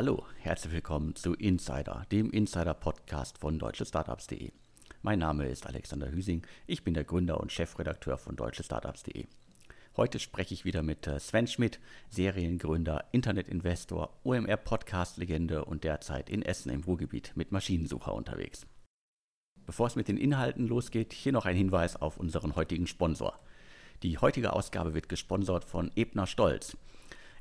Hallo, herzlich willkommen zu Insider, dem Insider-Podcast von deutschestartups.de. Mein Name ist Alexander Hüsing, ich bin der Gründer und Chefredakteur von deutschestartups.de. Heute spreche ich wieder mit äh, Sven Schmidt, Seriengründer, Internetinvestor, OMR-Podcast-Legende und derzeit in Essen im Ruhrgebiet mit Maschinensucher unterwegs. Bevor es mit den Inhalten losgeht, hier noch ein Hinweis auf unseren heutigen Sponsor. Die heutige Ausgabe wird gesponsert von Ebner Stolz.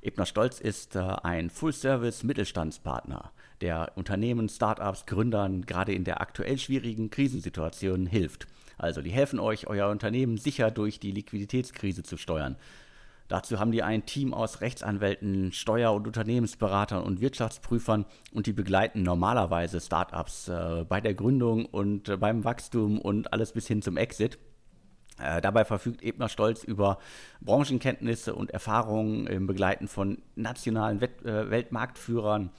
Ebner Stolz ist äh, ein Full-Service-Mittelstandspartner, der Unternehmen, Startups, Gründern gerade in der aktuell schwierigen Krisensituation hilft. Also die helfen euch, euer Unternehmen sicher durch die Liquiditätskrise zu steuern. Dazu haben die ein Team aus Rechtsanwälten, Steuer- und Unternehmensberatern und Wirtschaftsprüfern und die begleiten normalerweise Startups äh, bei der Gründung und äh, beim Wachstum und alles bis hin zum Exit. Äh, dabei verfügt Ebner Stolz über Branchenkenntnisse und Erfahrungen im Begleiten von nationalen Wett äh, Weltmarktführern.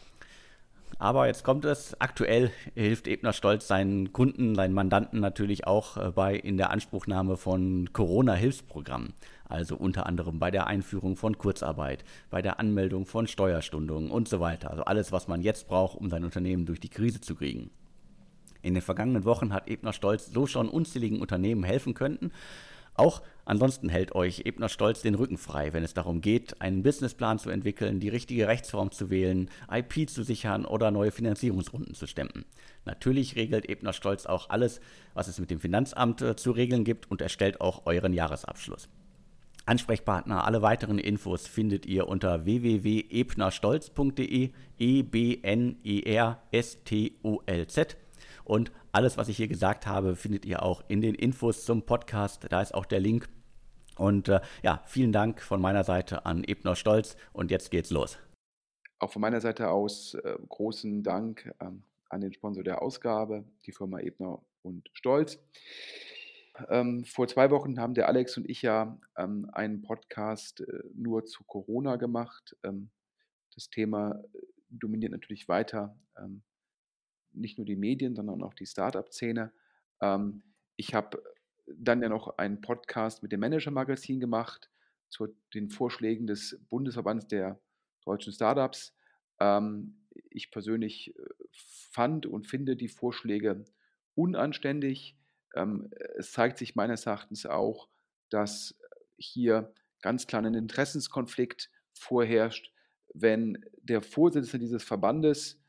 Aber jetzt kommt es, aktuell hilft Ebner Stolz seinen Kunden, seinen Mandanten natürlich auch äh, bei in der Anspruchnahme von Corona-Hilfsprogrammen. Also unter anderem bei der Einführung von Kurzarbeit, bei der Anmeldung von Steuerstundungen und so weiter. Also alles, was man jetzt braucht, um sein Unternehmen durch die Krise zu kriegen. In den vergangenen Wochen hat Ebner Stolz so schon unzähligen Unternehmen helfen können. Auch ansonsten hält euch Ebner Stolz den Rücken frei, wenn es darum geht, einen Businessplan zu entwickeln, die richtige Rechtsform zu wählen, IP zu sichern oder neue Finanzierungsrunden zu stemmen. Natürlich regelt Ebner Stolz auch alles, was es mit dem Finanzamt äh, zu regeln gibt und erstellt auch euren Jahresabschluss. Ansprechpartner, alle weiteren Infos findet ihr unter www.ebnerstolz.de, e und alles, was ich hier gesagt habe, findet ihr auch in den Infos zum Podcast. Da ist auch der Link. Und äh, ja, vielen Dank von meiner Seite an Ebner Stolz. Und jetzt geht's los. Auch von meiner Seite aus äh, großen Dank ähm, an den Sponsor der Ausgabe, die Firma Ebner und Stolz. Ähm, vor zwei Wochen haben der Alex und ich ja ähm, einen Podcast äh, nur zu Corona gemacht. Ähm, das Thema dominiert natürlich weiter. Ähm, nicht nur die Medien, sondern auch die Startup-Szene. Ähm, ich habe dann ja noch einen Podcast mit dem Manager-Magazin gemacht zu den Vorschlägen des Bundesverbands der deutschen Startups. Ähm, ich persönlich äh, fand und finde die Vorschläge unanständig. Ähm, es zeigt sich meines Erachtens auch, dass hier ganz klar ein Interessenskonflikt vorherrscht, wenn der Vorsitzende dieses Verbandes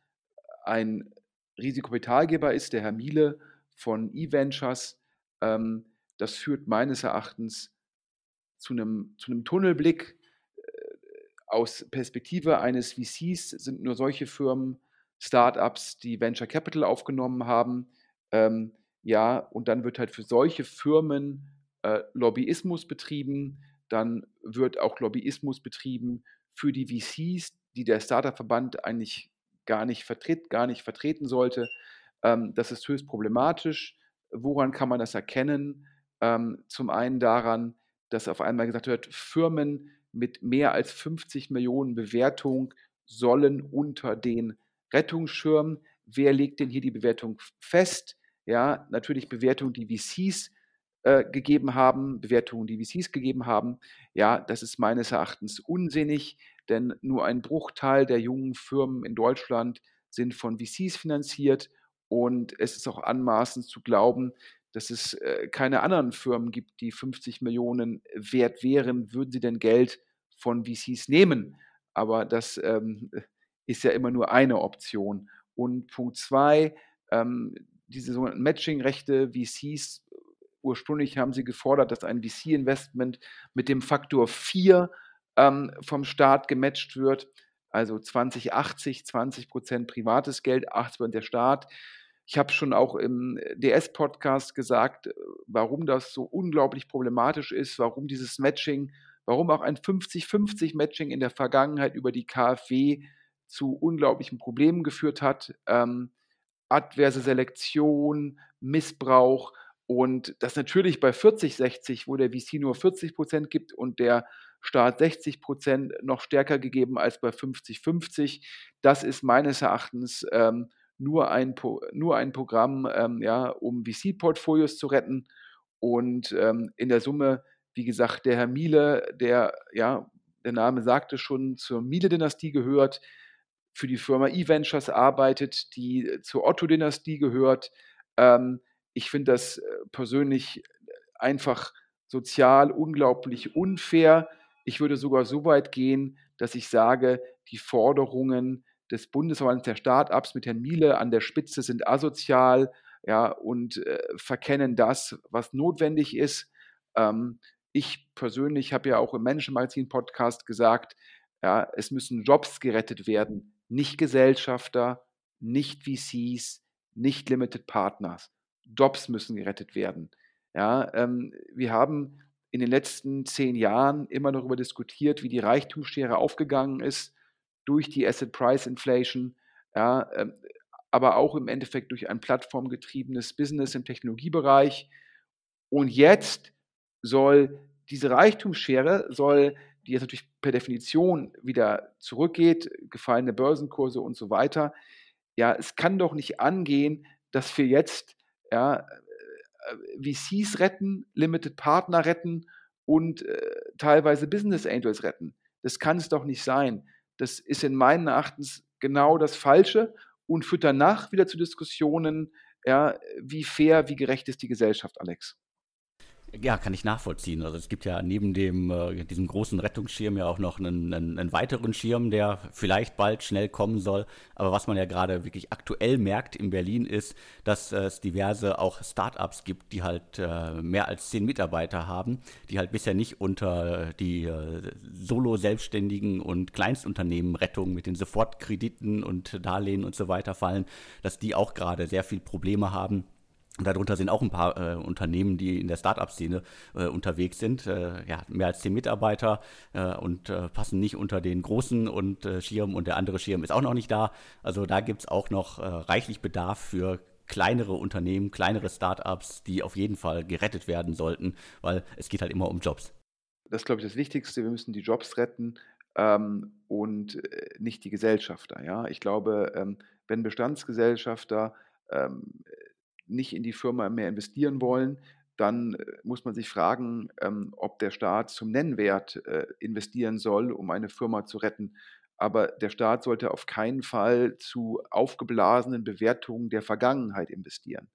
ein Risikokapitalgeber ist, der Herr Miele von eVentures. Ähm, das führt meines Erachtens zu einem, zu einem Tunnelblick. Äh, aus Perspektive eines VCs sind nur solche Firmen, Startups, die Venture Capital aufgenommen haben. Ähm, ja, und dann wird halt für solche Firmen äh, Lobbyismus betrieben. Dann wird auch Lobbyismus betrieben für die VCs, die der Startup-Verband eigentlich gar nicht vertritt, gar nicht vertreten sollte. Ähm, das ist höchst problematisch. Woran kann man das erkennen? Ähm, zum einen daran, dass auf einmal gesagt wird, Firmen mit mehr als 50 Millionen Bewertung sollen unter den Rettungsschirm. Wer legt denn hier die Bewertung fest? Ja, natürlich Bewertungen, die VCs äh, gegeben haben, Bewertungen, die VCs gegeben haben. Ja, das ist meines Erachtens unsinnig denn nur ein Bruchteil der jungen Firmen in Deutschland sind von VCs finanziert und es ist auch anmaßend zu glauben, dass es äh, keine anderen Firmen gibt, die 50 Millionen wert wären, würden sie denn Geld von VCs nehmen. Aber das ähm, ist ja immer nur eine Option. Und Punkt zwei, ähm, diese sogenannten Matching-Rechte, VCs, ursprünglich haben sie gefordert, dass ein VC-Investment mit dem Faktor 4 ähm, vom Staat gematcht wird. Also 2080, 20 Prozent privates Geld, 80 Prozent der Staat. Ich habe schon auch im DS-Podcast gesagt, äh, warum das so unglaublich problematisch ist, warum dieses Matching, warum auch ein 50-50-Matching in der Vergangenheit über die KfW zu unglaublichen Problemen geführt hat. Ähm, adverse Selektion, Missbrauch und das natürlich bei 40-60, wo der VC nur 40 Prozent gibt und der Staat 60 Prozent noch stärker gegeben als bei 50-50. Das ist meines Erachtens ähm, nur, ein, nur ein Programm, ähm, ja, um VC-Portfolios zu retten. Und ähm, in der Summe, wie gesagt, der Herr Miele, der, ja, der Name sagte schon, zur Miele-Dynastie gehört, für die Firma eVentures arbeitet, die zur Otto-Dynastie gehört. Ähm, ich finde das äh, persönlich einfach sozial unglaublich unfair. Ich würde sogar so weit gehen, dass ich sage, die Forderungen des Bundesverbandes der Start-ups mit Herrn Miele an der Spitze sind asozial ja, und äh, verkennen das, was notwendig ist. Ähm, ich persönlich habe ja auch im Management Magazin Podcast gesagt, ja, es müssen Jobs gerettet werden, nicht Gesellschafter, nicht VCs, nicht Limited Partners. Jobs müssen gerettet werden. Ja, ähm, wir haben in den letzten zehn Jahren immer darüber diskutiert, wie die Reichtumsschere aufgegangen ist durch die Asset Price Inflation, ja, ähm, aber auch im Endeffekt durch ein plattformgetriebenes Business im Technologiebereich. Und jetzt soll diese Reichtumsschere, soll, die jetzt natürlich per Definition wieder zurückgeht, gefallene Börsenkurse und so weiter, ja, es kann doch nicht angehen, dass wir jetzt ja, äh, VCs retten, Limited Partner retten und äh, teilweise Business Angels retten. Das kann es doch nicht sein. Das ist in meinen Erachtens genau das Falsche und führt danach wieder zu Diskussionen, ja, wie fair, wie gerecht ist die Gesellschaft, Alex. Ja, kann ich nachvollziehen. Also es gibt ja neben dem, äh, diesem großen Rettungsschirm ja auch noch einen, einen, einen, weiteren Schirm, der vielleicht bald schnell kommen soll. Aber was man ja gerade wirklich aktuell merkt in Berlin ist, dass es diverse auch Startups gibt, die halt äh, mehr als zehn Mitarbeiter haben, die halt bisher nicht unter die äh, Solo-Selbstständigen und Kleinstunternehmen Rettung mit den Sofortkrediten und Darlehen und so weiter fallen, dass die auch gerade sehr viel Probleme haben Darunter sind auch ein paar äh, Unternehmen, die in der Startup-Szene äh, unterwegs sind. Äh, ja, mehr als zehn Mitarbeiter äh, und äh, passen nicht unter den großen und äh, Schirm und der andere Schirm ist auch noch nicht da. Also da gibt es auch noch reichlich Bedarf für kleinere Unternehmen, kleinere Startups, die auf jeden Fall gerettet werden sollten, weil es geht halt immer um Jobs. Das ist, glaube ich, das Wichtigste. Wir müssen die Jobs retten ähm, und nicht die Gesellschafter. Ja? Ich glaube, ähm, wenn Bestandsgesellschafter ähm, nicht in die Firma mehr investieren wollen, dann äh, muss man sich fragen, ähm, ob der Staat zum Nennwert äh, investieren soll, um eine Firma zu retten. Aber der Staat sollte auf keinen Fall zu aufgeblasenen Bewertungen der Vergangenheit investieren.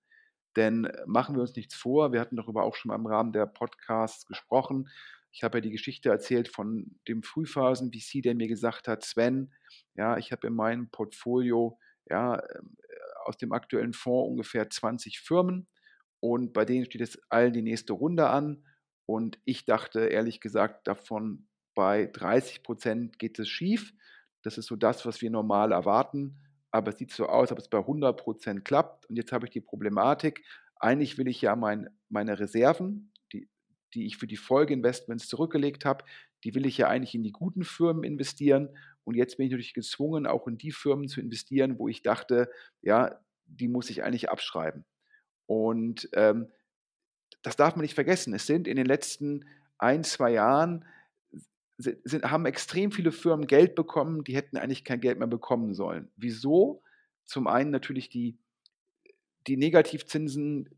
Denn äh, machen wir uns nichts vor, wir hatten darüber auch schon mal im Rahmen der Podcasts gesprochen. Ich habe ja die Geschichte erzählt von dem Frühphasen-VC, der mir gesagt hat, Sven, ja, ich habe in meinem Portfolio ja, ähm, aus dem aktuellen Fonds ungefähr 20 Firmen und bei denen steht jetzt allen die nächste Runde an. Und ich dachte ehrlich gesagt, davon bei 30 Prozent geht es schief. Das ist so das, was wir normal erwarten. Aber es sieht so aus, als ob es bei 100 Prozent klappt. Und jetzt habe ich die Problematik, eigentlich will ich ja mein, meine Reserven, die, die ich für die Folgeinvestments zurückgelegt habe, die will ich ja eigentlich in die guten Firmen investieren. Und jetzt bin ich natürlich gezwungen, auch in die Firmen zu investieren, wo ich dachte, ja, die muss ich eigentlich abschreiben. Und ähm, das darf man nicht vergessen. Es sind in den letzten ein, zwei Jahren sind, haben extrem viele Firmen Geld bekommen, die hätten eigentlich kein Geld mehr bekommen sollen. Wieso? Zum einen natürlich die, die Negativzinsen,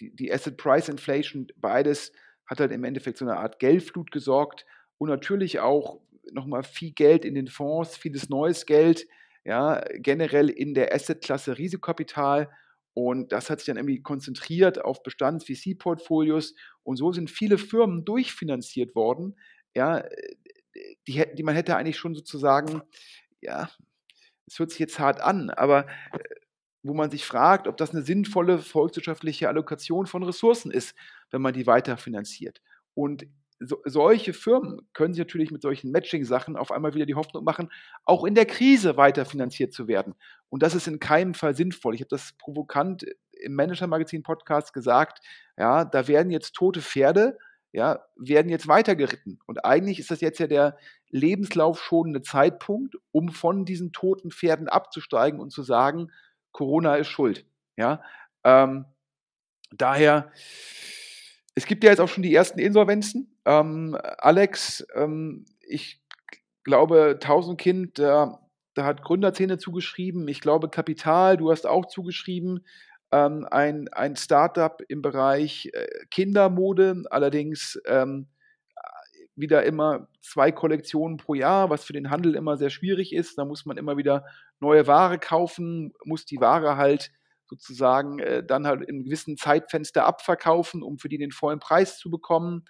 die, die Asset Price Inflation, beides hat halt im Endeffekt so eine Art Geldflut gesorgt und natürlich auch nochmal viel Geld in den Fonds, vieles neues Geld, ja, generell in der Assetklasse Risikokapital. Und das hat sich dann irgendwie konzentriert auf Bestands-VC-Portfolios. Und so sind viele Firmen durchfinanziert worden, ja, die, die man hätte eigentlich schon sozusagen, ja, es hört sich jetzt hart an, aber äh, wo man sich fragt, ob das eine sinnvolle volkswirtschaftliche Allokation von Ressourcen ist, wenn man die weiterfinanziert. Und so, solche Firmen können sich natürlich mit solchen Matching-Sachen auf einmal wieder die Hoffnung machen, auch in der Krise weiter finanziert zu werden. Und das ist in keinem Fall sinnvoll. Ich habe das provokant im Manager-Magazin-Podcast gesagt, ja, da werden jetzt tote Pferde, ja, werden jetzt weitergeritten. Und eigentlich ist das jetzt ja der lebenslaufschonende Zeitpunkt, um von diesen toten Pferden abzusteigen und zu sagen, Corona ist schuld. Ja, ähm, daher es gibt ja jetzt auch schon die ersten Insolvenzen. Ähm, Alex, ähm, ich glaube, Tausendkind, da, da hat Gründerzähne zugeschrieben. Ich glaube, Kapital, du hast auch zugeschrieben. Ähm, ein, ein Startup im Bereich äh, Kindermode, allerdings ähm, wieder immer zwei Kollektionen pro Jahr, was für den Handel immer sehr schwierig ist. Da muss man immer wieder neue Ware kaufen, muss die Ware halt sozusagen äh, dann halt in gewissen Zeitfenster abverkaufen, um für die den vollen Preis zu bekommen.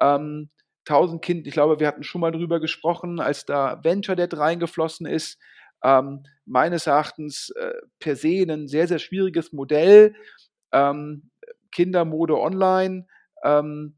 Ähm, 1000 Kind, ich glaube, wir hatten schon mal drüber gesprochen, als da Venture Debt reingeflossen ist. Ähm, meines Erachtens äh, per se ein sehr, sehr schwieriges Modell. Ähm, Kindermode online. Ähm,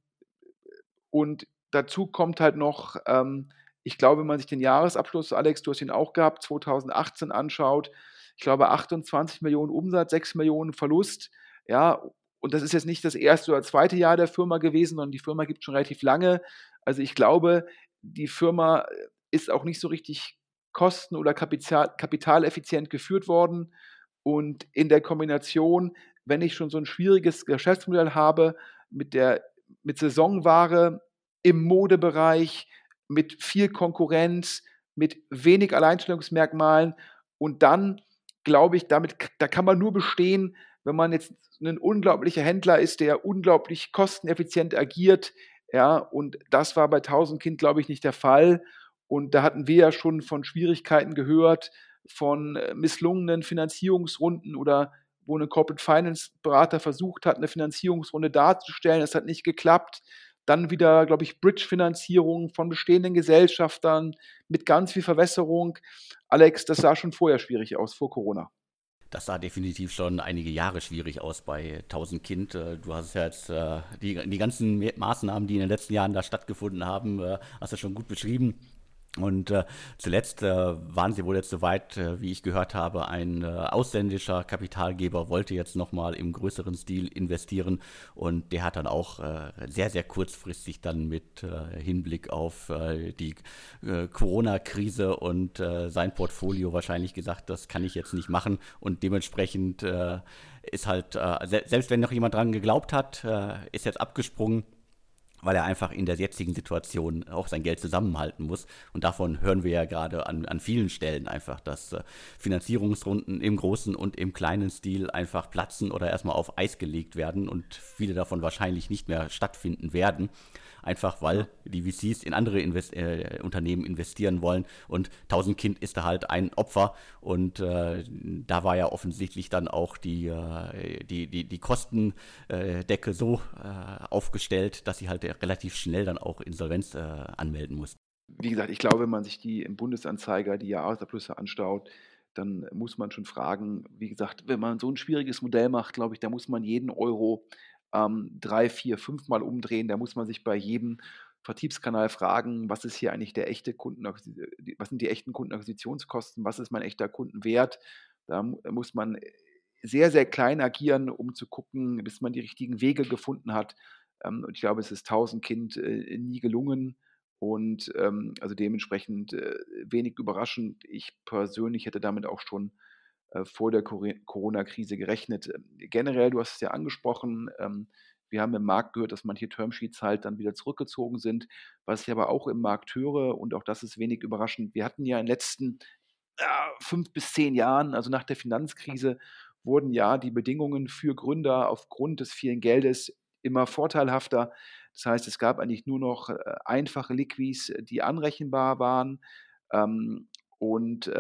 und dazu kommt halt noch, ähm, ich glaube, wenn man sich den Jahresabschluss, Alex, du hast ihn auch gehabt, 2018 anschaut, ich glaube 28 Millionen Umsatz, 6 Millionen Verlust. Ja, und das ist jetzt nicht das erste oder zweite Jahr der Firma gewesen, sondern die Firma gibt schon relativ lange. Also ich glaube, die Firma ist auch nicht so richtig kosten- oder kapital, kapitaleffizient geführt worden. Und in der Kombination, wenn ich schon so ein schwieriges Geschäftsmodell habe mit der mit Saisonware im Modebereich, mit viel Konkurrenz, mit wenig Alleinstellungsmerkmalen und dann glaube ich, damit da kann man nur bestehen, wenn man jetzt ein unglaublicher Händler ist, der unglaublich kosteneffizient agiert, ja, und das war bei 1000 Kind, glaube ich, nicht der Fall. Und da hatten wir ja schon von Schwierigkeiten gehört, von äh, misslungenen Finanzierungsrunden oder wo ein Corporate Finance Berater versucht hat, eine Finanzierungsrunde darzustellen. Es hat nicht geklappt. Dann wieder, glaube ich, Bridge-Finanzierung von bestehenden Gesellschaftern mit ganz viel Verwässerung. Alex, das sah schon vorher schwierig aus, vor Corona. Das sah definitiv schon einige Jahre schwierig aus bei 1000 Kind. Äh, du hast ja jetzt äh, die, die ganzen Maßnahmen, die in den letzten Jahren da stattgefunden haben, äh, hast du schon gut beschrieben. Und äh, zuletzt äh, waren sie wohl jetzt soweit, äh, wie ich gehört habe, ein äh, ausländischer Kapitalgeber wollte jetzt nochmal im größeren Stil investieren. Und der hat dann auch äh, sehr, sehr kurzfristig dann mit äh, Hinblick auf die Corona-Krise und sein Portfolio wahrscheinlich gesagt, das kann ich jetzt nicht machen. Und dementsprechend ist halt, selbst wenn noch jemand dran geglaubt hat, ist jetzt abgesprungen weil er einfach in der jetzigen Situation auch sein Geld zusammenhalten muss. Und davon hören wir ja gerade an, an vielen Stellen einfach, dass äh, Finanzierungsrunden im großen und im kleinen Stil einfach platzen oder erstmal auf Eis gelegt werden und viele davon wahrscheinlich nicht mehr stattfinden werden einfach weil die VCs in andere Invest äh, Unternehmen investieren wollen. Und 1000 Kind ist da halt ein Opfer. Und äh, da war ja offensichtlich dann auch die, äh, die, die, die Kostendecke so äh, aufgestellt, dass sie halt relativ schnell dann auch Insolvenz äh, anmelden mussten. Wie gesagt, ich glaube, wenn man sich die im Bundesanzeiger die Jahresabschlüsse anschaut, dann muss man schon fragen, wie gesagt, wenn man so ein schwieriges Modell macht, glaube ich, da muss man jeden Euro ähm, drei, vier, fünfmal umdrehen. Da muss man sich bei jedem Vertriebskanal fragen, was ist hier eigentlich der echte Kunden, was sind die echten Kundenakquisitionskosten, was ist mein echter Kundenwert. Da muss man sehr, sehr klein agieren, um zu gucken, bis man die richtigen Wege gefunden hat. Ähm, und ich glaube, es ist 1000 Kind äh, nie gelungen. Und ähm, also dementsprechend äh, wenig überraschend. Ich persönlich hätte damit auch schon vor der Corona-Krise gerechnet. Ähm, generell, du hast es ja angesprochen, ähm, wir haben im Markt gehört, dass manche Termsheets halt dann wieder zurückgezogen sind, was ich aber auch im Markt höre und auch das ist wenig überraschend. Wir hatten ja in den letzten fünf bis zehn Jahren, also nach der Finanzkrise, wurden ja die Bedingungen für Gründer aufgrund des vielen Geldes immer vorteilhafter. Das heißt, es gab eigentlich nur noch äh, einfache Liquis, die anrechenbar waren. Ähm, und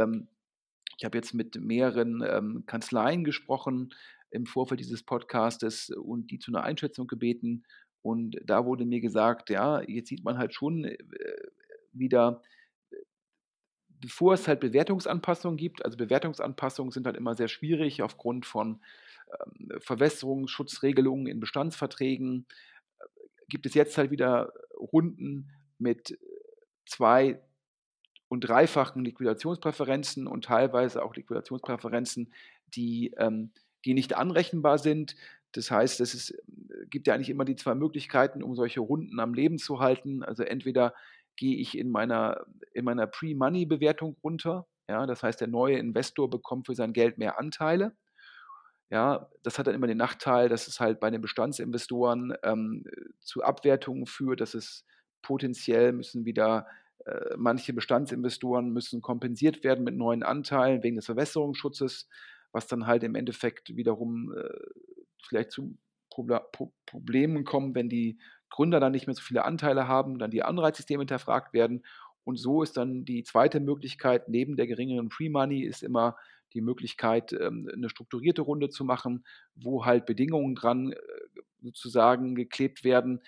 ich habe jetzt mit mehreren ähm, Kanzleien gesprochen im Vorfeld dieses Podcastes und die zu einer Einschätzung gebeten. Und da wurde mir gesagt, ja, jetzt sieht man halt schon äh, wieder, bevor es halt Bewertungsanpassungen gibt, also Bewertungsanpassungen sind halt immer sehr schwierig aufgrund von ähm, Verwässerungsschutzregelungen in Bestandsverträgen, äh, gibt es jetzt halt wieder Runden mit zwei, und dreifachen Liquidationspräferenzen und teilweise auch Liquidationspräferenzen, die, ähm, die nicht anrechenbar sind. Das heißt, es ist, gibt ja eigentlich immer die zwei Möglichkeiten, um solche Runden am Leben zu halten. Also entweder gehe ich in meiner, in meiner Pre-Money-Bewertung runter. Ja, das heißt, der neue Investor bekommt für sein Geld mehr Anteile. Ja, das hat dann immer den Nachteil, dass es halt bei den Bestandsinvestoren ähm, zu Abwertungen führt, dass es potenziell müssen wieder manche Bestandsinvestoren müssen kompensiert werden mit neuen Anteilen wegen des Verwässerungsschutzes, was dann halt im Endeffekt wiederum äh, vielleicht zu Problemen kommen, wenn die Gründer dann nicht mehr so viele Anteile haben, dann die Anreizsysteme hinterfragt werden. Und so ist dann die zweite Möglichkeit, neben der geringeren Free Money, ist immer die Möglichkeit, ähm, eine strukturierte Runde zu machen, wo halt Bedingungen dran äh, sozusagen geklebt werden,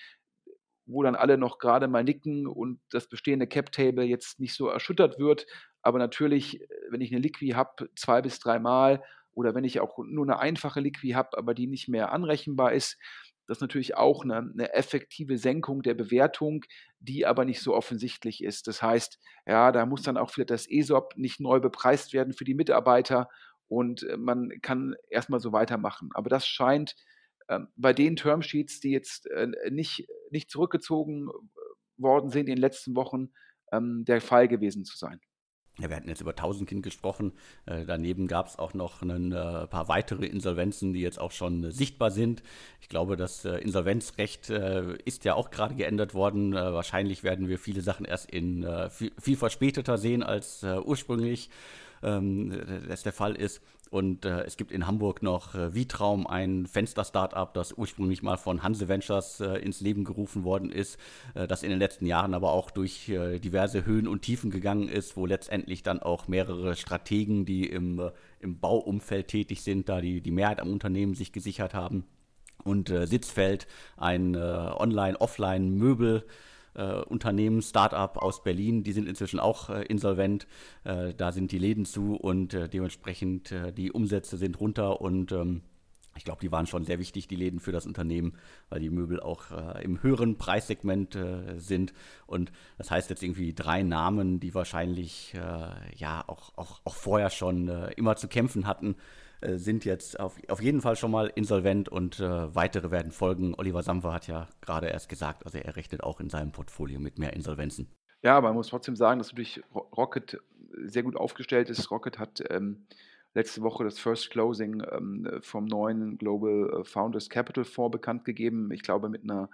wo dann alle noch gerade mal nicken und das bestehende Cap-Table jetzt nicht so erschüttert wird. Aber natürlich, äh, wenn ich eine Liqui habe, zwei bis dreimal oder wenn ich auch nur eine einfache Liqui habe, aber die nicht mehr anrechenbar ist, das ist natürlich auch eine, eine, effektive Senkung der Bewertung, die aber nicht so offensichtlich ist. Das heißt, ja, da muss dann auch vielleicht das ESOP nicht neu bepreist werden für die Mitarbeiter und äh, man kann erstmal so weitermachen. Aber das scheint bei den Termsheets, die jetzt äh, nicht, nicht zurückgezogen äh, worden sind in den letzten Wochen, ähm, der Fall gewesen zu sein. Ja, wir hatten jetzt über Tausendkind gesprochen. Äh, daneben gab es auch noch ein äh, paar weitere Insolvenzen, die jetzt auch schon äh, sichtbar sind. Ich glaube, das äh, Insolvenzrecht ist ja auch gerade geändert worden. Wahrscheinlich werden wir viele Sachen erst in viel, viel, verspäteter sehen als ursprünglich ähm, das der Fall ist. Und äh, es gibt in Hamburg noch äh, Vitraum, ein Fenster-Startup, das ursprünglich mal von Hanse Ventures äh, ins Leben gerufen worden ist, äh, das in den letzten Jahren aber auch durch äh, diverse Höhen und Tiefen gegangen ist, wo letztendlich dann auch mehrere Strategen, die im, äh, im Bauumfeld tätig sind, da die, die Mehrheit am Unternehmen sich gesichert haben. Und Sitzfeld, ein Online-Offline-Möbel- äh, Unternehmen, Startup aus Berlin, die sind inzwischen auch äh, insolvent. Äh, da sind die Läden zu und äh, dementsprechend äh, die Umsätze sind runter und ähm, ich glaube, die waren schon sehr wichtig, die Läden für das Unternehmen, weil die Möbel auch äh, im höheren Preissegment sind. Und das heißt jetzt irgendwie drei Namen, die wahrscheinlich ja auch, auch, auch vorher schon immer zu kämpfen hatten äh, sind jetzt auf, auf jeden Fall schon mal insolvent und äh, weitere werden folgen. Oliver Samwer hat ja gerade erst gesagt, also er rechnet auch in seinem Portfolio mit mehr Insolvenzen. Ja, aber man muss trotzdem sagen, dass natürlich Rocket sehr gut aufgestellt ist. Rocket hat ähm, letzte Woche das First Closing ähm, vom neuen Global Founders Capital Fonds bekannt gegeben. Ich glaube mit einer,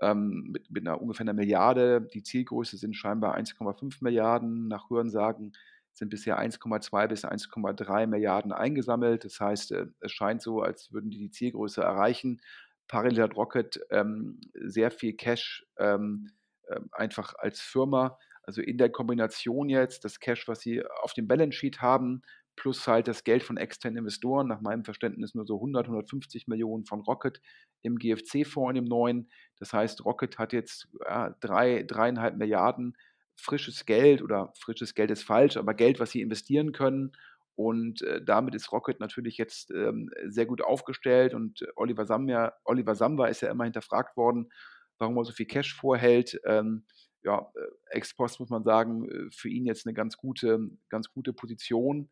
ähm, mit, mit einer ungefähr einer Milliarde. Die Zielgröße sind scheinbar 1,5 Milliarden nach Hörensagen sind bisher 1,2 bis 1,3 Milliarden eingesammelt. Das heißt, äh, es scheint so, als würden die die Zielgröße erreichen. Parallel hat Rocket ähm, sehr viel Cash ähm, äh, einfach als Firma. Also in der Kombination jetzt das Cash, was sie auf dem Balance Sheet haben, plus halt das Geld von externen Investoren, nach meinem Verständnis nur so 100, 150 Millionen von Rocket im GFC-Fonds in dem neuen. Das heißt, Rocket hat jetzt ja, drei, dreieinhalb Milliarden frisches Geld oder frisches Geld ist falsch, aber Geld, was sie investieren können. Und äh, damit ist Rocket natürlich jetzt ähm, sehr gut aufgestellt. Und Oliver Samba, Oliver Samba ist ja immer hinterfragt worden, warum er so viel Cash vorhält. Ähm, ja, äh, ex post muss man sagen, äh, für ihn jetzt eine ganz gute, ganz gute Position.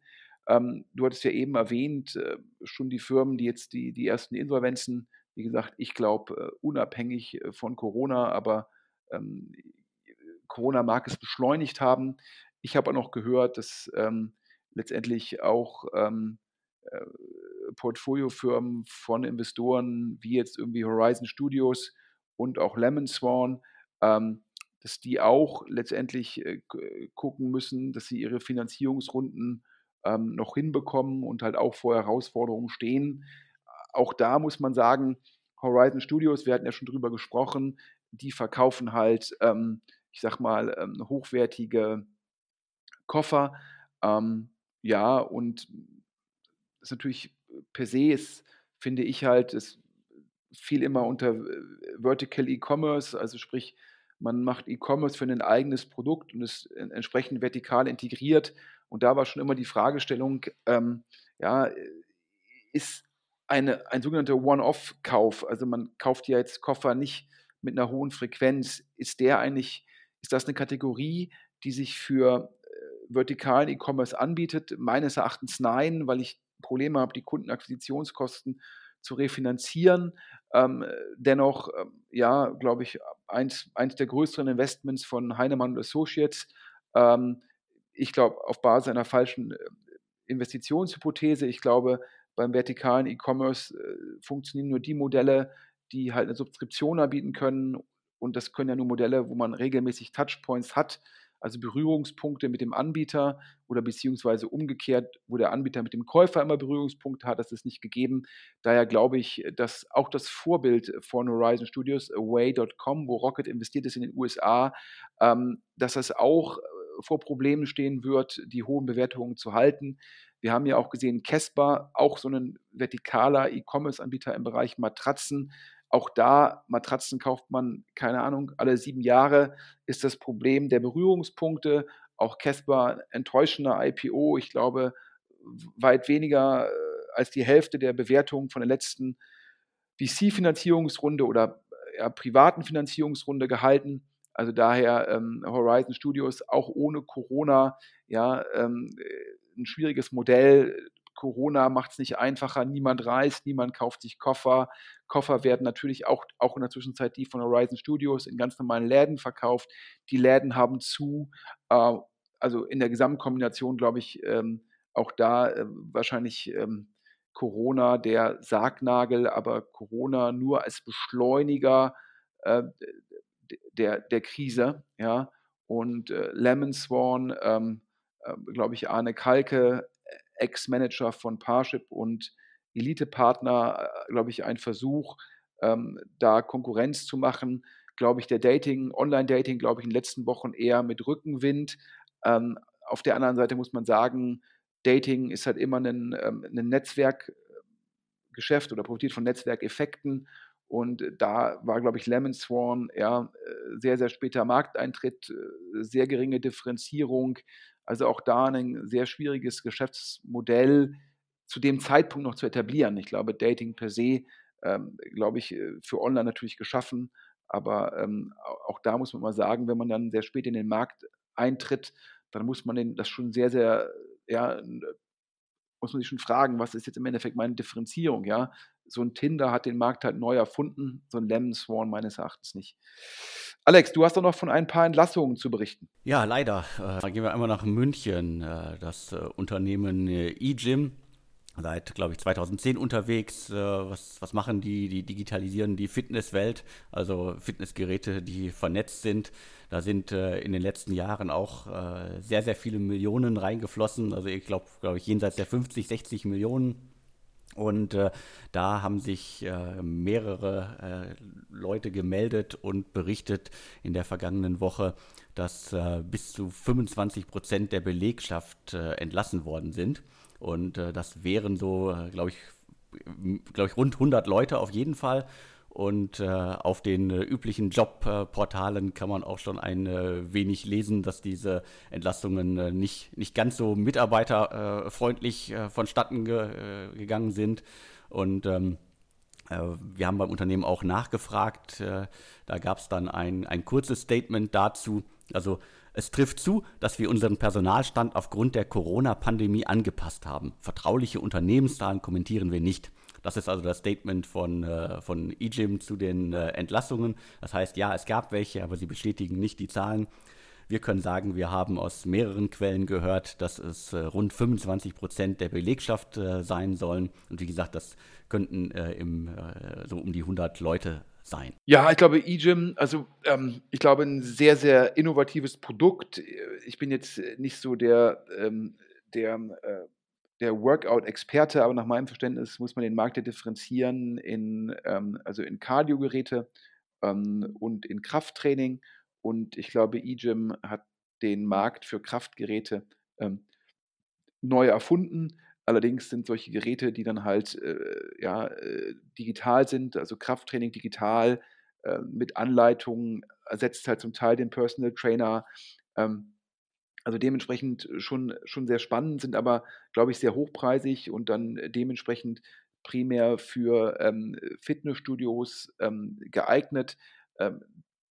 Ähm, du hattest ja eben erwähnt, äh, schon die Firmen, die jetzt die, die ersten Insolvenzen, wie gesagt, ich glaube, äh, unabhängig äh, von Corona, aber ähm, Corona mag es beschleunigt haben. Ich habe auch noch gehört, dass ähm, letztendlich auch ähm, äh, Portfoliofirmen von Investoren wie jetzt irgendwie Horizon Studios und auch Lemon Swan, ähm, dass die auch letztendlich äh, gucken müssen, dass sie ihre Finanzierungsrunden ähm, noch hinbekommen und halt auch vor Herausforderungen stehen. Auch da muss man sagen, Horizon Studios, wir hatten ja schon drüber gesprochen, die verkaufen halt ähm, ich sag mal, ähm, hochwertige Koffer. Ähm, ja, und das ist natürlich per se ist, finde ich halt, es fiel immer unter äh, Vertical E-Commerce, also sprich, man macht E-Commerce für ein eigenes Produkt und ist entsprechend vertikal integriert. Und da war schon immer die Fragestellung, ähm, ja, ist eine, ein sogenannter One-Off-Kauf, also man kauft ja jetzt Koffer nicht mit einer hohen Frequenz, ist der eigentlich ist das eine Kategorie, die sich für äh, vertikalen E-Commerce anbietet? Meines Erachtens nein, weil ich Probleme habe, die Kundenakquisitionskosten zu refinanzieren. Ähm, dennoch, ähm, ja, glaube ich, eins, eins der größeren Investments von Heinemann Associates. Ähm, ich glaube, auf Basis einer falschen äh, Investitionshypothese. Ich glaube, beim vertikalen E-Commerce äh, funktionieren nur die Modelle, die halt eine Subskription anbieten können und das können ja nur Modelle, wo man regelmäßig Touchpoints hat. also Berührungspunkte mit dem Anbieter oder beziehungsweise umgekehrt, wo der Anbieter mit dem Käufer immer Berührungspunkte hat, das ist nicht gegeben. Daher glaube ich, dass auch das Vorbild von Horizon Studios, Away.com, wo Rocket investiert ist in den USA, ähm, dass das auch äh, vor Problemen stehen wird, die hohen Bewertungen zu halten. Wir haben ja auch gesehen, Casper, auch so ein vertikaler E-Commerce-Anbieter im Bereich Matratzen, auch da, Matratzen kauft man, keine Ahnung, alle sieben Jahre ist das Problem der Berührungspunkte. Auch Casper enttäuschender IPO. Ich glaube, weit weniger äh, als die Hälfte der Bewertungen von der letzten VC-Finanzierungsrunde oder ja, privaten Finanzierungsrunde gehalten. Also daher ähm, Horizon Studios auch ohne Corona ja ähm, ein schwieriges Modell. Corona macht es nicht einfacher, niemand reist, niemand kauft sich Koffer. Koffer werden natürlich auch, auch in der Zwischenzeit die von Horizon Studios in ganz normalen Läden verkauft. Die Läden haben zu. Äh, also in der Gesamtkombination glaube ich ähm, auch da äh, wahrscheinlich ähm, Corona der Sargnagel, aber Corona nur als Beschleuniger äh, der, der Krise. Ja? Und äh, Lemon Swan, ähm, äh, glaube ich, Arne Kalke, Ex-Manager von Parship und Elite-Partner, äh, glaube ich, ein Versuch, ähm, da Konkurrenz zu machen. Glaube ich, der Dating, Online-Dating, glaube ich, in den letzten Wochen eher mit Rückenwind. Ähm, auf der anderen Seite muss man sagen, Dating ist halt immer ein, ähm, ein Netzwerkgeschäft oder profitiert von Netzwerkeffekten. Und da war, glaube ich, Lemon Swan ja, äh, sehr, sehr später Markteintritt, äh, sehr geringe Differenzierung, also auch da ein sehr schwieriges Geschäftsmodell zu dem Zeitpunkt noch zu etablieren. Ich glaube, Dating per se, ähm, glaube ich, äh, für Online natürlich geschaffen. Aber ähm, auch da muss man mal sagen, wenn man dann sehr spät in den Markt eintritt, dann muss man das schon sehr, sehr, ja, muss man sich schon fragen, was ist jetzt im Endeffekt meine Differenzierung, ja? So ein Tinder hat den Markt halt neu erfunden, so ein Lemon Swan meines Erachtens nicht. Alex, du hast doch noch von ein paar Entlassungen zu berichten. Ja, leider. Äh, gehen wir einmal nach München. Äh, das äh, Unternehmen äh, eGym, seit, glaube ich, 2010 unterwegs. Äh, was, was machen die? Die digitalisieren die Fitnesswelt, also Fitnessgeräte, die vernetzt sind. Da sind äh, in den letzten Jahren auch äh, sehr, sehr viele Millionen reingeflossen. Also ich glaube, glaube ich, jenseits der 50, 60 Millionen. Und äh, da haben sich äh, mehrere äh, Leute gemeldet und berichtet in der vergangenen Woche, dass bis zu 25 Prozent der Belegschaft entlassen worden sind. Und äh, das wären so, glaube ich, glaube ich, rund 100 Leute auf jeden Fall. Und äh, auf den äh, üblichen Jobportalen kann man auch schon ein äh, wenig lesen, dass diese Entlastungen äh, nicht, nicht ganz so mitarbeiterfreundlich äh, vonstatten ge gegangen sind. Und ähm, wir haben beim Unternehmen auch nachgefragt. da gab es dann ein, ein kurzes Statement dazu. Also es trifft zu, dass wir unseren Personalstand aufgrund der Corona-Pandemie angepasst haben. Vertrauliche Unternehmenszahlen kommentieren wir nicht. Das ist also das Statement von, äh, von eGym zu den äh, Entlassungen. Das heißt, ja, es gab welche, aber sie bestätigen nicht die Zahlen. Wir können sagen, wir haben aus mehreren Quellen gehört, dass es äh, rund 25 Prozent der Belegschaft äh, sein sollen. Und wie gesagt, das könnten äh, im, äh, so um die 100 Leute sein. Ja, ich glaube, eGym, also ähm, ich glaube, ein sehr, sehr innovatives Produkt. Ich bin jetzt nicht so der, ähm, der äh, der Workout-Experte, aber nach meinem Verständnis muss man den Markt ja differenzieren in, ähm, also in Cardio-Geräte ähm, und in Krafttraining. Und ich glaube, eGym hat den Markt für Kraftgeräte ähm, neu erfunden. Allerdings sind solche Geräte, die dann halt äh, ja, äh, digital sind, also Krafttraining digital äh, mit Anleitungen, ersetzt halt zum Teil den Personal Trainer. Ähm, also dementsprechend schon, schon sehr spannend, sind aber, glaube ich, sehr hochpreisig und dann dementsprechend primär für ähm, Fitnessstudios ähm, geeignet. Ähm,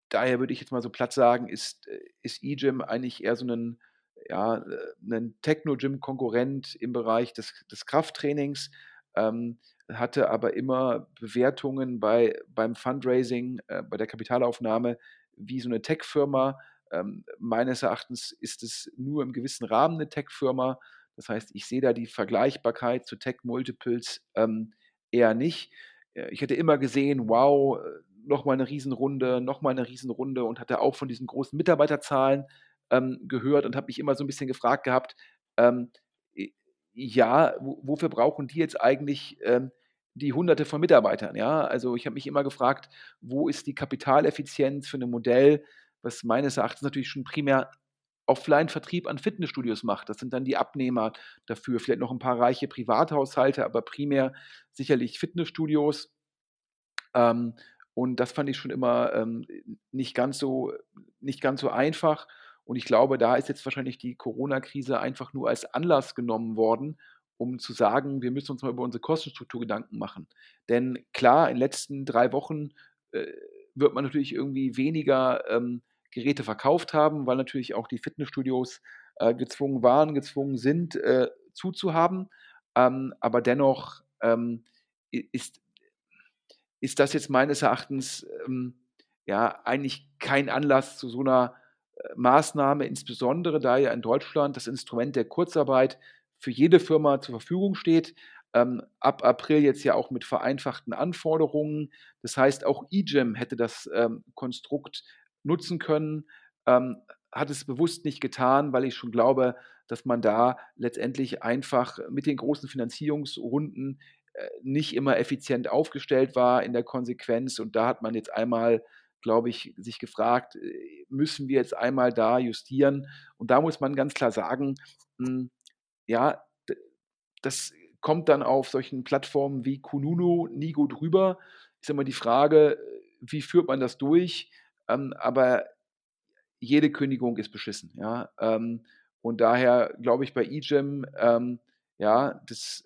daher würde ich jetzt mal so platt sagen, ist, ist eGym eigentlich eher so ein, ja, ein Techno-Gym-Konkurrent im Bereich des, des Krafttrainings, ähm, hatte aber immer Bewertungen bei, beim Fundraising, äh, bei der Kapitalaufnahme wie so eine Tech-Firma, ähm, meines Erachtens ist es nur im gewissen Rahmen eine Tech-Firma. Das heißt, ich sehe da die Vergleichbarkeit zu Tech-Multiples ähm, eher nicht. Äh, ich hätte immer gesehen, wow, äh, nochmal eine Riesenrunde, nochmal eine Riesenrunde und hatte auch von diesen großen Mitarbeiterzahlen ähm, gehört und habe mich immer so ein bisschen gefragt gehabt, ähm, ja, wofür brauchen die jetzt eigentlich ähm, die Hunderte von Mitarbeitern? Ja, also ich habe mich immer gefragt, wo ist die Kapitaleffizienz für ein Modell, was meines Erachtens natürlich schon primär Offline-Vertrieb an Fitnessstudios macht. Das sind dann die Abnehmer dafür, vielleicht noch ein paar reiche Privathaushalte, aber primär sicherlich Fitnessstudios. Ähm, und das fand ich schon immer ähm, nicht, ganz so, nicht ganz so einfach. Und ich glaube, da ist jetzt wahrscheinlich die Corona-Krise einfach nur als Anlass genommen worden, um zu sagen, wir müssen uns mal über unsere Kostenstruktur Gedanken machen. Denn klar, in den letzten drei Wochen äh, wird man natürlich irgendwie weniger ähm, Geräte verkauft haben, weil natürlich auch die Fitnessstudios äh, gezwungen waren, gezwungen sind, äh, zuzuhaben. Ähm, aber dennoch ähm, ist, ist das jetzt meines Erachtens ähm, ja eigentlich kein Anlass zu so einer Maßnahme, insbesondere da ja in Deutschland das Instrument der Kurzarbeit für jede Firma zur Verfügung steht. Ähm, ab April jetzt ja auch mit vereinfachten Anforderungen. Das heißt, auch eGEM hätte das ähm, Konstrukt nutzen können, ähm, hat es bewusst nicht getan, weil ich schon glaube, dass man da letztendlich einfach mit den großen Finanzierungsrunden äh, nicht immer effizient aufgestellt war in der Konsequenz. Und da hat man jetzt einmal, glaube ich, sich gefragt, äh, müssen wir jetzt einmal da justieren? Und da muss man ganz klar sagen, hm, ja, das kommt dann auf solchen Plattformen wie Kununu nie gut rüber. Ist immer die Frage, wie führt man das durch? Ähm, aber jede Kündigung ist beschissen. Ja? Ähm, und daher glaube ich bei eGym, ähm, ja, das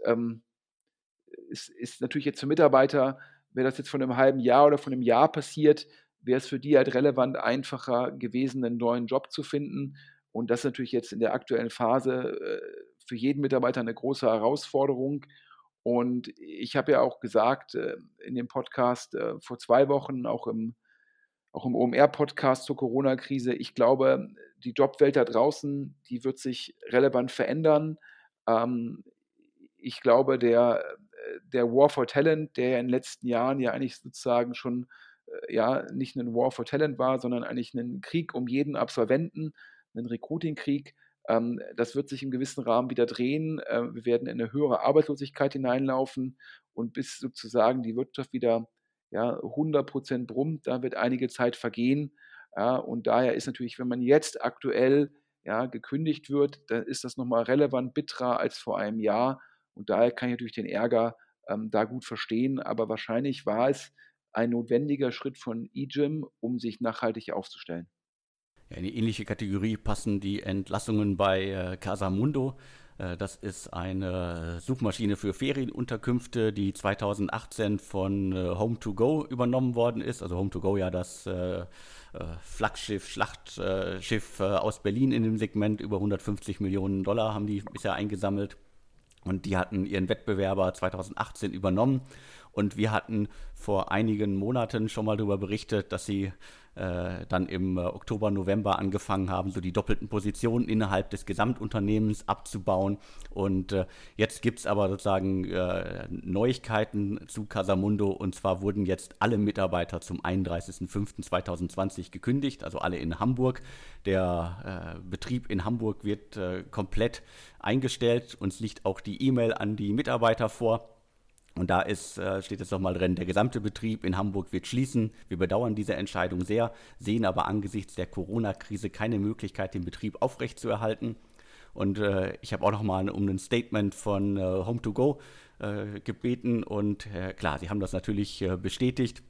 ist, ist, natürlich jetzt für Mitarbeiter, wäre das jetzt von einem halben Jahr oder von einem Jahr passiert, wäre es für die halt relevant einfacher gewesen, einen neuen Job zu finden. Und das ist natürlich jetzt in der aktuellen Phase äh, für jeden Mitarbeiter eine große Herausforderung. Und ich habe ja auch gesagt äh, in dem Podcast äh, vor zwei Wochen, auch im auch im OMR-Podcast zur Corona-Krise. Ich glaube, die Jobwelt da draußen, die wird sich relevant verändern. Ähm, ich glaube, der, der War for Talent, der ja in den letzten Jahren ja eigentlich sozusagen schon ja nicht ein War for Talent war, sondern eigentlich ein Krieg um jeden Absolventen, ein Recruiting-Krieg, ähm, das wird sich im gewissen Rahmen wieder drehen. Äh, wir werden in eine höhere Arbeitslosigkeit hineinlaufen und bis sozusagen die Wirtschaft wieder ja, 100% brummt, da wird einige Zeit vergehen. Ja, und daher ist natürlich, wenn man jetzt aktuell ja, gekündigt wird, dann ist das nochmal relevant bitterer als vor einem Jahr. Und daher kann ich natürlich den Ärger ähm, da gut verstehen. Aber wahrscheinlich war es ein notwendiger Schritt von eGym, um sich nachhaltig aufzustellen. Ja, in die ähnliche Kategorie passen die Entlassungen bei äh, Casamundo. Äh, das ist eine Suchmaschine für Ferienunterkünfte, die 2018 von äh, Home2Go übernommen worden ist. Also Home2Go ja das äh, Flaggschiff, Schlachtschiff aus Berlin in dem Segment. Über 150 Millionen Dollar haben die bisher eingesammelt. Und die hatten ihren Wettbewerber 2018 übernommen. Und wir hatten vor einigen Monaten schon mal darüber berichtet, dass sie äh, dann im äh, Oktober, November angefangen haben, so die doppelten Positionen innerhalb des Gesamtunternehmens abzubauen. Und äh, jetzt gibt es aber sozusagen äh, Neuigkeiten zu Casamundo. Und zwar wurden jetzt alle Mitarbeiter zum 31.05.2020 gekündigt, also alle in Hamburg. Der äh, Betrieb in Hamburg wird komplett eingestellt. Uns liegt auch die E-Mail an die Mitarbeiter vor. Und da ist, äh, steht jetzt nochmal drin, der gesamte Betrieb in Hamburg wird schließen. Wir bedauern diese Entscheidung sehr, sehen aber angesichts der Corona-Krise keine Möglichkeit, den Betrieb aufrechtzuerhalten. Und äh, ich habe auch nochmal um ein Statement von äh, Home2Go äh, gebeten. Und äh, klar, sie haben das natürlich bestätigt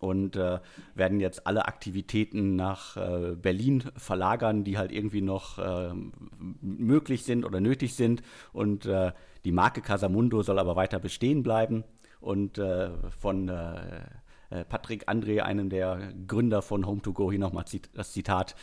und äh, werden jetzt alle Aktivitäten nach äh, Berlin verlagern, die halt irgendwie noch äh, möglich sind oder nötig sind. Und äh, die Marke Casamundo soll aber weiter bestehen bleiben. Und äh, von äh, Patrick André, einem der Gründer von Home2Go, hier nochmal das Zitat.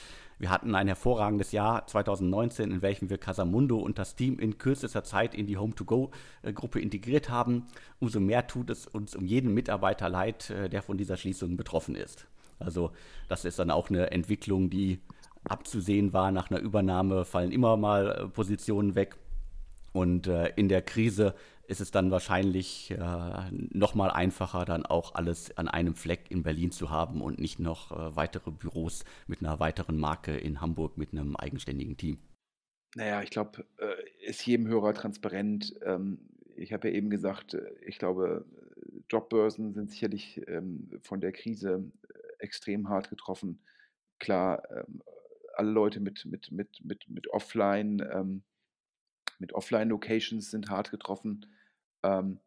Wir hatten ein hervorragendes Jahr 2019, in welchem wir Casamundo und das Team in kürzester Zeit in die Home-to-Go-Gruppe integriert haben. Umso mehr tut es uns um jeden Mitarbeiter leid, äh, der von dieser Schließung betroffen ist. Also das ist dann auch eine Entwicklung, die abzusehen war. Nach einer Übernahme fallen immer mal äh, Positionen weg. Und äh, in der Krise ist es dann wahrscheinlich äh, nochmal einfacher, dann auch alles an einem Fleck in Berlin zu haben und nicht noch äh, weitere Büros mit einer weiteren Marke in Hamburg mit einem eigenständigen Team. Naja, ich glaube, äh, ist jedem Hörer transparent. Ähm, ich habe ja eben gesagt, äh, ich glaube, Jobbörsen sind sicherlich ähm, von der Krise äh, extrem hart getroffen. Klar, ähm, alle Leute mit, mit, mit, mit, mit Offline, ähm, mit Offline-Locations sind hart getroffen. Ähm,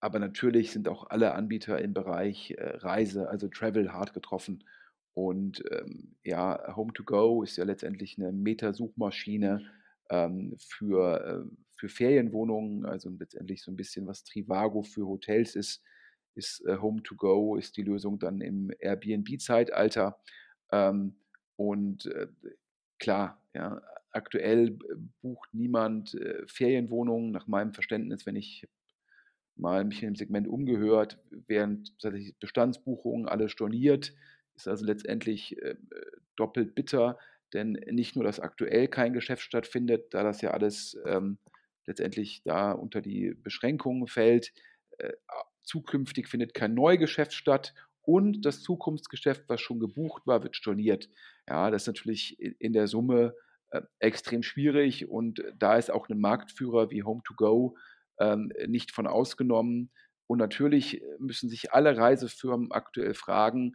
aber natürlich sind auch alle Anbieter im Bereich äh, Reise, also Travel, hart getroffen. Und ähm, ja, Home2Go ist ja letztendlich eine Meta-Suchmaschine ähm, für, äh, für Ferienwohnungen, also letztendlich so ein bisschen was Trivago für Hotels ist, ist äh, Home2Go, ist die Lösung dann im Airbnb-Zeitalter. Ähm, und äh, klar, ja, aktuell bucht niemand äh, Ferienwohnungen, nach meinem Verständnis, wenn ich mal mich in dem Segment umgehört, während Bestandsbuchungen alle storniert, ist also letztendlich äh, doppelt bitter, denn nicht nur, dass aktuell kein Geschäft stattfindet, da das ja alles ähm, letztendlich da unter die Beschränkungen fällt, äh, zukünftig findet kein Neugeschäft statt und das Zukunftsgeschäft, was schon gebucht war, wird storniert. Ja, das ist natürlich in der Summe äh, extrem schwierig und da ist auch ein Marktführer wie Home2Go ähm, nicht von ausgenommen. Und natürlich müssen sich alle Reisefirmen aktuell fragen,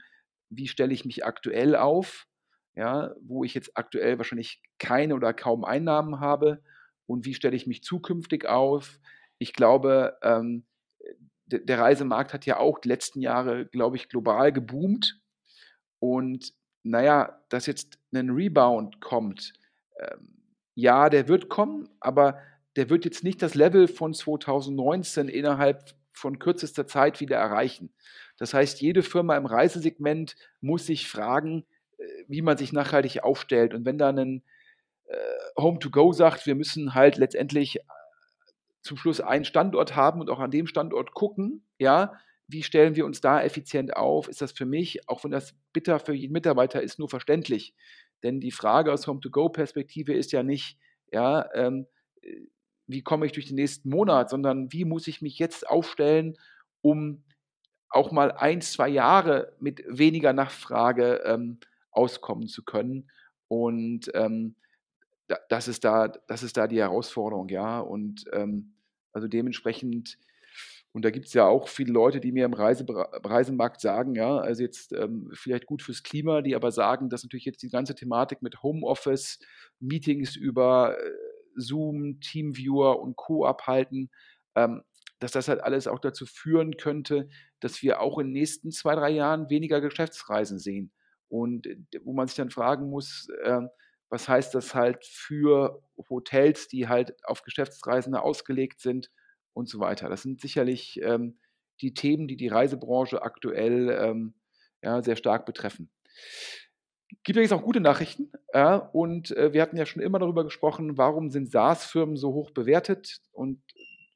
wie stelle ich mich aktuell auf, ja, wo ich jetzt aktuell wahrscheinlich keine oder kaum Einnahmen habe und wie stelle ich mich zukünftig auf. Ich glaube, ähm, der Reisemarkt hat ja auch die letzten Jahre, glaube ich, global geboomt. Und naja, dass jetzt ein Rebound kommt, ja, der wird kommen, aber der wird jetzt nicht das Level von 2019 innerhalb von kürzester Zeit wieder erreichen. Das heißt, jede Firma im Reisesegment muss sich fragen, äh, wie man sich nachhaltig aufstellt. Und wenn dann ein äh, Home-to-Go sagt, wir müssen halt letztendlich äh, zum Schluss einen Standort haben und auch an dem Standort gucken, ja, wie stellen wir uns da effizient auf, ist das für mich, auch wenn das bitter für jeden Mitarbeiter ist, nur verständlich. Denn die Frage aus Home-to-Go-Perspektive ist ja nicht, ja, ähm, wie komme ich durch den nächsten Monat, sondern wie muss ich mich jetzt aufstellen, um auch mal ein, zwei Jahre mit weniger Nachfrage ähm, auskommen zu können. Und ähm, da, das, ist da, das ist da die Herausforderung, ja. Und ähm, also dementsprechend und da gibt es ja auch viele Leute, die mir im Reise, Reisemarkt sagen, ja, also jetzt ähm, vielleicht gut fürs Klima, die aber sagen, dass natürlich jetzt die ganze Thematik mit Homeoffice, Meetings über äh, Zoom, Teamviewer und Co. abhalten, ähm, dass das halt alles auch dazu führen könnte, dass wir auch in den nächsten zwei, drei Jahren weniger Geschäftsreisen sehen. Und äh, wo man sich dann fragen muss, äh, was heißt das halt für Hotels, die halt auf Geschäftsreisende ausgelegt sind und so weiter. Das sind sicherlich ähm, die Themen, die die Reisebranche aktuell ähm, ja, sehr stark betreffen. Gibt übrigens auch gute Nachrichten. Ja, und äh, wir hatten ja schon immer darüber gesprochen, warum sind SaaS-Firmen so hoch bewertet? Und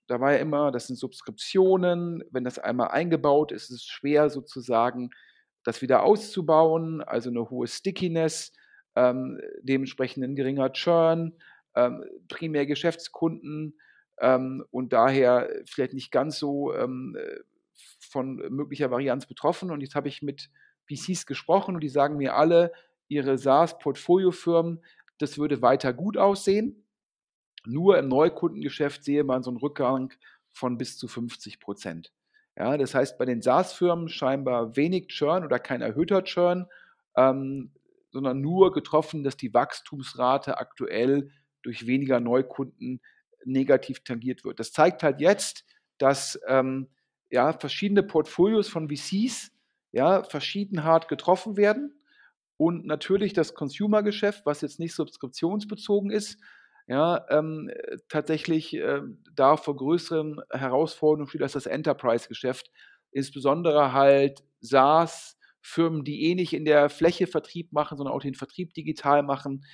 da war ja immer, das sind Subskriptionen. Wenn das einmal eingebaut ist, ist es schwer sozusagen, das wieder auszubauen. Also eine hohe Stickiness, ähm, dementsprechend ein geringer Churn, ähm, primär Geschäftskunden ähm, und daher vielleicht nicht ganz so ähm, von möglicher Varianz betroffen. Und jetzt habe ich mit VCs gesprochen und die sagen mir alle, ihre SaaS-Portfoliofirmen, das würde weiter gut aussehen. Nur im Neukundengeschäft sehe man so einen Rückgang von bis zu 50 Prozent. Ja, das heißt, bei den SaaS-Firmen scheinbar wenig Churn oder kein erhöhter Churn, ähm, sondern nur getroffen, dass die Wachstumsrate aktuell durch weniger Neukunden negativ tangiert wird. Das zeigt halt jetzt, dass ähm, ja, verschiedene Portfolios von VCs ja, verschieden hart getroffen werden und natürlich das Consumer-Geschäft, was jetzt nicht subskriptionsbezogen ist, ja, ähm, tatsächlich äh, da vor größeren Herausforderungen steht als das Enterprise-Geschäft. Insbesondere halt SaaS, Firmen, die eh nicht in der Fläche Vertrieb machen, sondern auch den Vertrieb digital machen,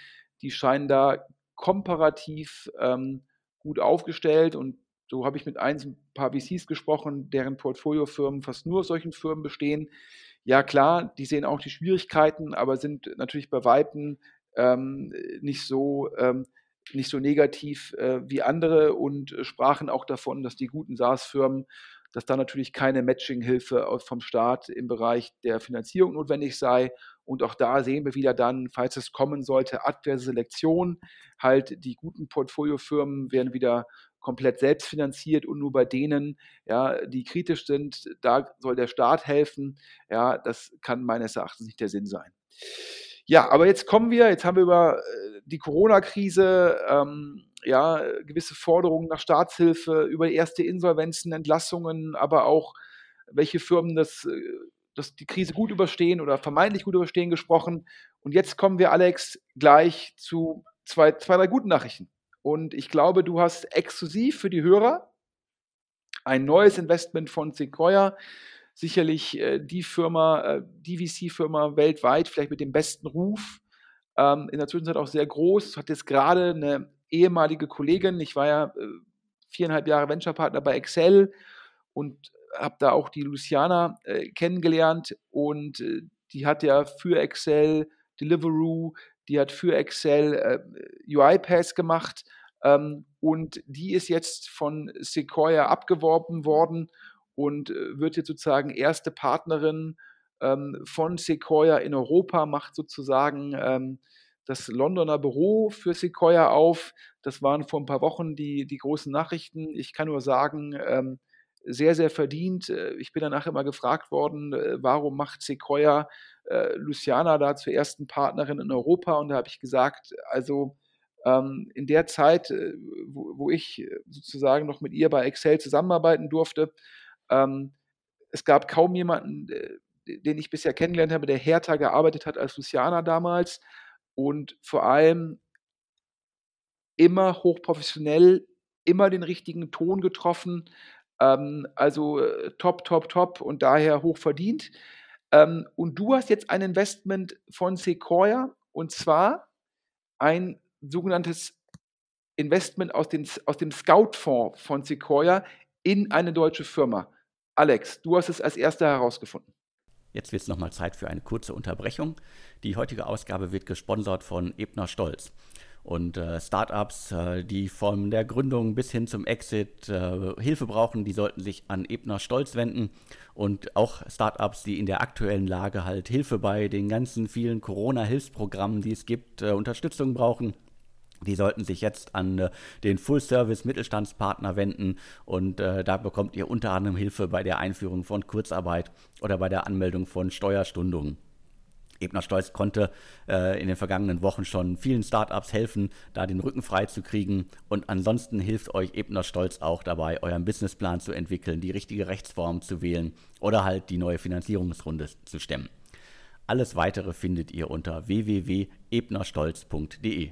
die scheinen da komparativ ähm, gut aufgestellt und so habe ich mit ein paar VCs gesprochen, deren Portfoliofirmen fast nur aus solchen Firmen bestehen. Ja, klar, die sehen auch die Schwierigkeiten, aber sind natürlich bei Weitem ähm, nicht so, ähm, nicht so negativ äh, wie andere und äh, sprachen auch davon, dass die guten SaaS-Firmen, dass da natürlich keine Matching-Hilfe vom Staat im Bereich der Finanzierung notwendig sei. Und auch da sehen wir wieder dann, falls es kommen sollte, adverse Selektion. Halt die guten Portfoliofirmen werden wieder komplett selbstfinanziert und nur bei denen, ja, die kritisch sind, da soll der Staat helfen. Ja, das kann meines Erachtens nicht der Sinn sein. Ja, aber jetzt kommen wir, jetzt haben wir über äh, die Corona-Krise, ähm, ja, gewisse Forderungen nach Staatshilfe, über erste Insolvenzen, Entlassungen, aber auch welche Firmen das, äh, das die Krise gut überstehen oder vermeintlich gut überstehen gesprochen. Und jetzt kommen wir, Alex, gleich zu zwei, zwei drei guten Nachrichten. Und ich glaube, du hast exklusiv für die Hörer ein neues Investment von Sequoia. Sicherlich äh, die Firma, äh, die VC-Firma weltweit, vielleicht mit dem besten Ruf. Ähm, in der Zwischenzeit auch sehr groß. Hat jetzt gerade eine ehemalige Kollegin, ich war ja äh, viereinhalb Jahre Venture-Partner bei Excel und habe da auch die Luciana äh, kennengelernt und äh, die hat ja für Excel Deliveroo die hat für Excel äh, UiPath gemacht ähm, und die ist jetzt von Sequoia abgeworben worden und äh, wird jetzt sozusagen erste Partnerin ähm, von Sequoia in Europa, macht sozusagen ähm, das Londoner Büro für Sequoia auf. Das waren vor ein paar Wochen die, die großen Nachrichten. Ich kann nur sagen, ähm, sehr, sehr verdient. Äh, ich bin danach immer gefragt worden, äh, warum macht Sequoia äh, Luciana da zur ersten Partnerin in Europa? Und da habe ich gesagt, also ähm, in der Zeit, äh, wo, wo, ich sozusagen noch mit ihr bei Excel zusammenarbeiten durfte, ähm, es gab kaum jemanden, den ich bisher kennengelernt habe, der härter gearbeitet hat als Luciana damals und vor allem immer hochprofessionell, immer den richtigen Ton getroffen, ähm, also äh, top, top, top und daher hoch verdient. Ähm, und du hast jetzt ein Investment von Sequoia und zwar ein sogenanntes Investment aus, den, aus dem Scout-Fonds von Sequoia in eine deutsche Firma. Alex, du hast es als erster herausgefunden. Jetzt wird es nochmal Zeit für eine kurze Unterbrechung. Die heutige Ausgabe wird gesponsert von Ebner Stolz. Und äh, Startups, äh, die von der Gründung bis hin zum Exit äh, Hilfe brauchen, die sollten sich an Ebner Stolz wenden. Und auch Startups, die in der aktuellen Lage halt Hilfe bei den ganzen vielen Corona-Hilfsprogrammen, die es gibt, äh, Unterstützung brauchen. Die sollten sich jetzt an äh, den Full-Service-Mittelstandspartner wenden und äh, da bekommt ihr unter anderem Hilfe bei der Einführung von Kurzarbeit oder bei der Anmeldung von Steuerstundungen. Ebner Stolz konnte äh, in den vergangenen Wochen schon vielen Startups helfen, da den Rücken frei zu kriegen. Und ansonsten hilft euch Ebner Stolz auch dabei, euren Businessplan zu entwickeln, die richtige Rechtsform zu wählen oder halt die neue Finanzierungsrunde zu stemmen. Alles weitere findet ihr unter www.ebnerstolz.de.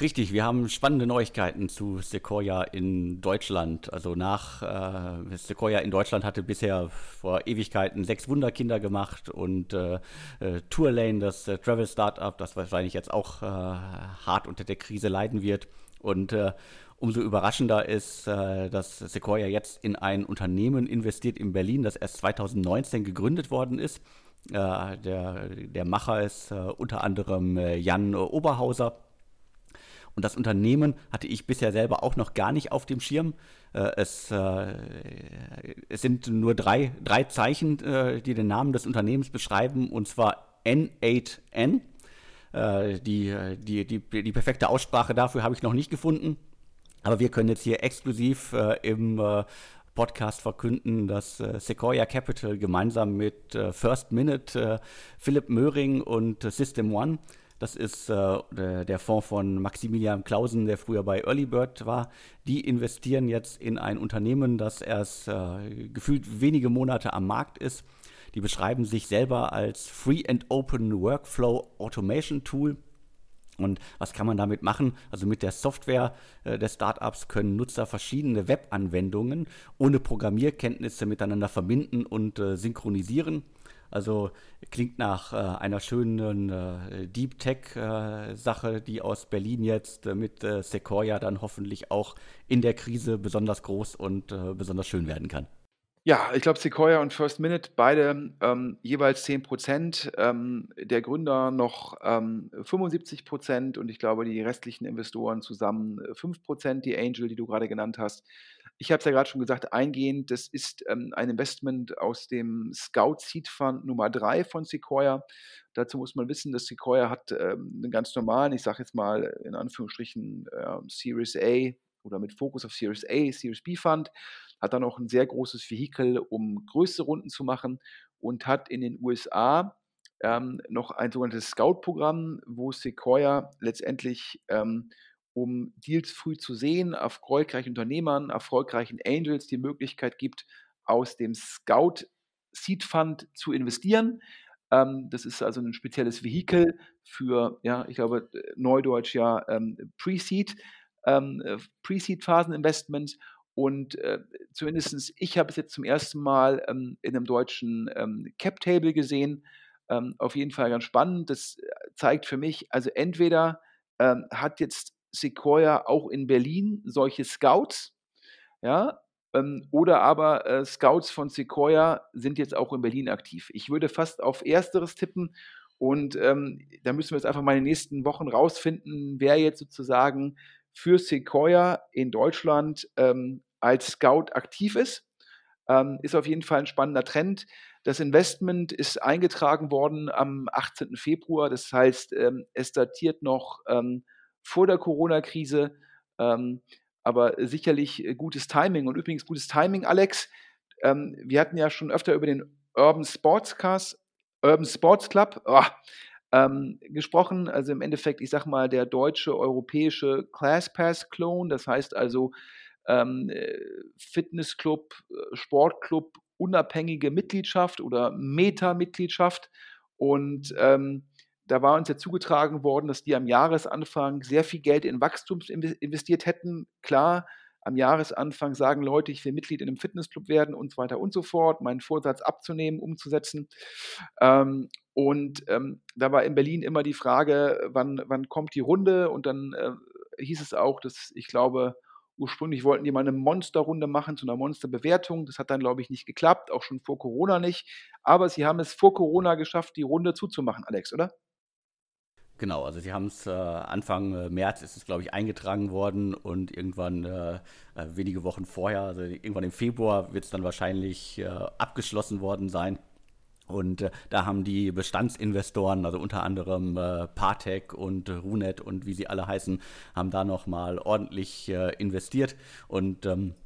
Richtig, wir haben spannende Neuigkeiten zu Sequoia in Deutschland. Also nach äh, Sequoia in Deutschland hatte bisher vor Ewigkeiten sechs Wunderkinder gemacht und äh, äh, Tourlane, das äh, Travel Startup, das wahrscheinlich jetzt auch äh, hart unter der Krise leiden wird. Und äh, umso überraschender ist, dass Sequoia jetzt in ein Unternehmen investiert in Berlin, das erst 2019 gegründet worden ist. der, der Macher ist unter anderem Jan Oberhauser und das Unternehmen hatte ich bisher selber auch noch gar nicht auf dem Schirm. Äh, es, äh, es, sind nur drei, drei Zeichen, äh, die den Namen des Unternehmens beschreiben, und zwar N8N. Äh, die, die, die, die perfekte Aussprache dafür habe ich noch nicht gefunden. Aber wir können jetzt hier exklusiv im Podcast verkünden, dass Sequoia Capital gemeinsam mit First Minute, Philipp Möhring und System One das ist äh, der Fonds von Maximilian Clausen, der früher bei Early Bird war. Die investieren jetzt in ein Unternehmen, das erst äh, gefühlt wenige Monate am Markt ist. Die beschreiben sich selber als Free and Open Workflow Automation Tool. Und was kann man damit machen? Also mit der Software äh, des Startups können Nutzer verschiedene Webanwendungen ohne Programmierkenntnisse miteinander verbinden und äh, synchronisieren. Also klingt nach äh, einer schönen äh, Deep Tech-Sache, äh, die aus Berlin jetzt äh, mit äh, Sequoia dann hoffentlich auch in der Krise besonders groß und äh, besonders schön werden kann. Ja, ich glaube, Sequoia und First Minute, beide ähm, jeweils 10 Prozent. Ähm, der Gründer noch ähm, 75 Prozent und ich glaube, die restlichen Investoren zusammen äh, 5 Prozent, die Angel, die du gerade genannt hast. Ich habe es ja gerade schon gesagt, eingehend, das ist ähm, ein Investment aus dem Scout Seed Fund Nummer 3 von Sequoia. Dazu muss man wissen, dass Sequoia hat ähm, einen ganz normalen, ich sage jetzt mal in Anführungsstrichen äh, Series A oder mit Fokus auf Series A, Series B Fund hat dann auch ein sehr großes Vehikel, um größere Runden zu machen und hat in den USA ähm, noch ein sogenanntes Scout-Programm, wo Sequoia letztendlich ähm, um Deals früh zu sehen, erfolgreichen Unternehmern, erfolgreichen Angels die Möglichkeit gibt, aus dem Scout Seed Fund zu investieren. Ähm, das ist also ein spezielles Vehikel für, ja, ich glaube, Neudeutsch ja ähm, Pre-Seed, ähm, äh, Pre-Seed-Phasen-Investments und äh, zumindest ich habe es jetzt zum ersten Mal ähm, in einem deutschen ähm, Cap-Table gesehen. Ähm, auf jeden Fall ganz spannend. Das äh, zeigt für mich, also entweder ähm, hat jetzt Sequoia auch in Berlin solche Scouts, ja, ähm, oder aber äh, Scouts von Sequoia sind jetzt auch in Berlin aktiv. Ich würde fast auf Ersteres tippen und ähm, da müssen wir jetzt einfach mal in den nächsten Wochen rausfinden, wer jetzt sozusagen für Sequoia in Deutschland ähm, als Scout aktiv ist. Ähm, ist auf jeden Fall ein spannender Trend. Das Investment ist eingetragen worden am 18. Februar. Das heißt, ähm, es datiert noch ähm, vor der Corona-Krise, ähm, aber sicherlich äh, gutes Timing. Und übrigens gutes Timing, Alex. Ähm, wir hatten ja schon öfter über den Urban Sportscast, Urban Sports Club. Oh, ähm, gesprochen. Also im Endeffekt, ich sag mal, der deutsche, europäische ClassPass-Clone. Das heißt also ähm, äh, Fitnessclub, äh, Sportclub, unabhängige Mitgliedschaft oder Meta-Mitgliedschaft. Und ähm, da war uns ja zugetragen worden, dass die am Jahresanfang sehr viel Geld in Wachstum investiert hätten. Klar, am Jahresanfang sagen Leute, ich will Mitglied in einem Fitnessclub werden und so weiter und so fort, meinen Vorsatz abzunehmen, umzusetzen. Ähm, und ähm, da war in Berlin immer die Frage, wann, wann kommt die Runde? Und dann äh, hieß es auch, dass ich glaube, ursprünglich wollten die mal eine Monsterrunde machen zu einer Monsterbewertung. Das hat dann, glaube ich, nicht geklappt, auch schon vor Corona nicht. Aber sie haben es vor Corona geschafft, die Runde zuzumachen, Alex, oder? Genau, also sie haben es äh, Anfang äh, März ist es, glaube ich, eingetragen worden und irgendwann äh, äh wenige Wochen vorher, also irgendwann im Februar, wird es dann wahrscheinlich äh, abgeschlossen worden sein. Und äh, da haben die Bestandsinvestoren, also unter anderem Partec und Runet und wie sie alle heißen, haben da nochmal ordentlich investiert. Und ähm,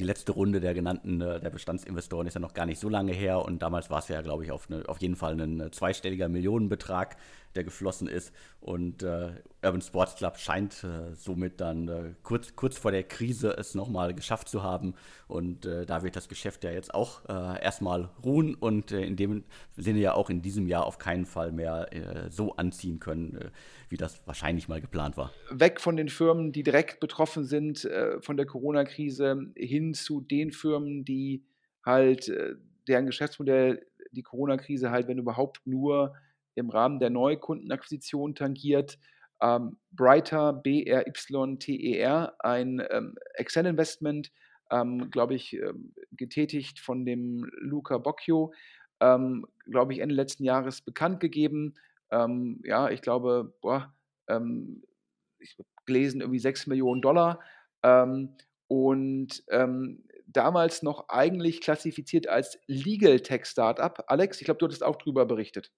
die letzte Runde der genannten, der Bestandsinvestoren ist ja noch gar nicht so lange her und damals war es ja, glaube ich, auf, eine, auf jeden Fall ein zweistelliger Millionenbetrag, der geflossen ist. Und äh, Urban Sports Club scheint äh, somit dann äh, kurz, kurz vor der Krise es nochmal geschafft zu haben. Und äh, da wird das Geschäft ja jetzt auch äh, erstmal ruhen und äh, in dem Sinne ja auch in diesem Jahr auf keinen Fall mehr so anziehen können, wie das wahrscheinlich mal geplant war. Weg von den Firmen, die direkt betroffen sind von der Corona-Krise, hin zu den Firmen, die halt deren Geschäftsmodell die Corona-Krise halt, wenn überhaupt nur im Rahmen der Neukundenakquisition tangiert. Ähm, Brighter, B-R-Y-T-E-R, e ein ähm, Excel-Investment, ähm, glaube ich, ähm, getätigt von dem Luca Bocchio, ähm, glaube ich, Ende letzten Jahres bekannt gegeben. Ähm, ja, ich glaube, boah, ich habe gelesen, irgendwie 6 Millionen Dollar. und damals noch eigentlich klassifiziert als Legal Tech Startup. Alex, ich glaube, du hattest auch darüber berichtet.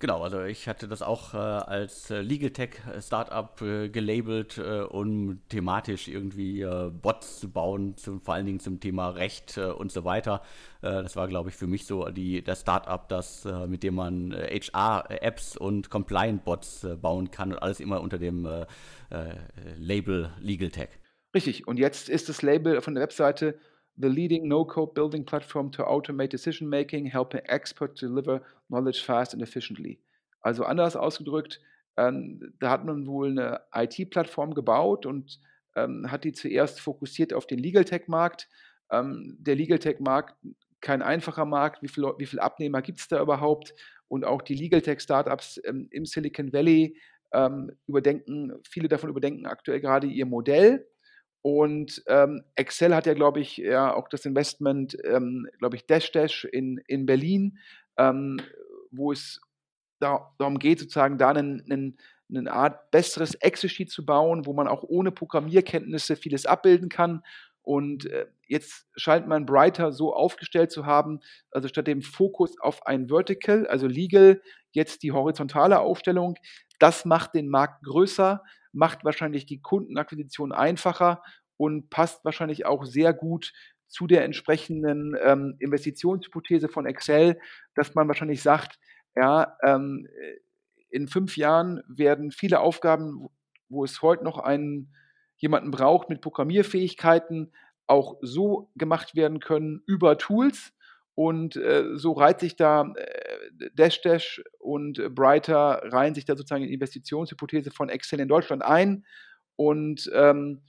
Genau, also ich hatte das auch äh, als äh, Legal Tech äh, Startup äh, gelabelt, äh, um thematisch irgendwie äh, Bots zu bauen, zum, vor allen Dingen zum Thema Recht und so weiter. das war, glaube ich, für mich so die, das Startup, das, mit dem man HR-Apps und Compliant-Bots bauen kann und alles immer unter dem Label Legal Tech. Richtig, und jetzt ist das Label von der Webseite the leading no-code building platform to automate decision making, helping experts deliver knowledge fast and efficiently. Also anders ausgedrückt, ähm, da hat man wohl eine IT-Plattform gebaut und ähm, hat die zuerst fokussiert auf den Legal Tech-Markt. Ähm, der Legal Tech-Markt kein einfacher Markt, wie viele wie viel Abnehmer gibt es da überhaupt? Und auch die Legal Tech-Startups ähm, im Silicon Valley ähm, überdenken, viele davon überdenken aktuell gerade ihr Modell Und ähm, Excel hat ja, glaube ich, ja auch das Investment, ähm, glaube ich, Dash Dash in, in Berlin, ähm, wo es da, darum geht, sozusagen da einen, einen, eine Art besseres Excel-Sheet zu bauen, wo man auch ohne Programmierkenntnisse vieles abbilden kann. Und äh, jetzt scheint man Brighter so aufgestellt zu haben, also statt dem Fokus auf ein Vertical, also Legal, jetzt die horizontale Aufstellung. Das macht den Markt größer, macht wahrscheinlich die Kundenakquisition einfacher und passt wahrscheinlich auch sehr gut zu der entsprechenden ähm, Investitionshypothese von Excel, dass man wahrscheinlich sagt, ja, ähm, in fünf Jahren werden viele Aufgaben, wo es heute noch einen, jemanden braucht mit Programmierfähigkeiten, auch so gemacht werden können über Tools. Und äh, so reiht sich da äh, Dash Dash und äh, Brighter reihen sich da sozusagen in die Investitionshypothese von Excel in Deutschland ein. Und ähm,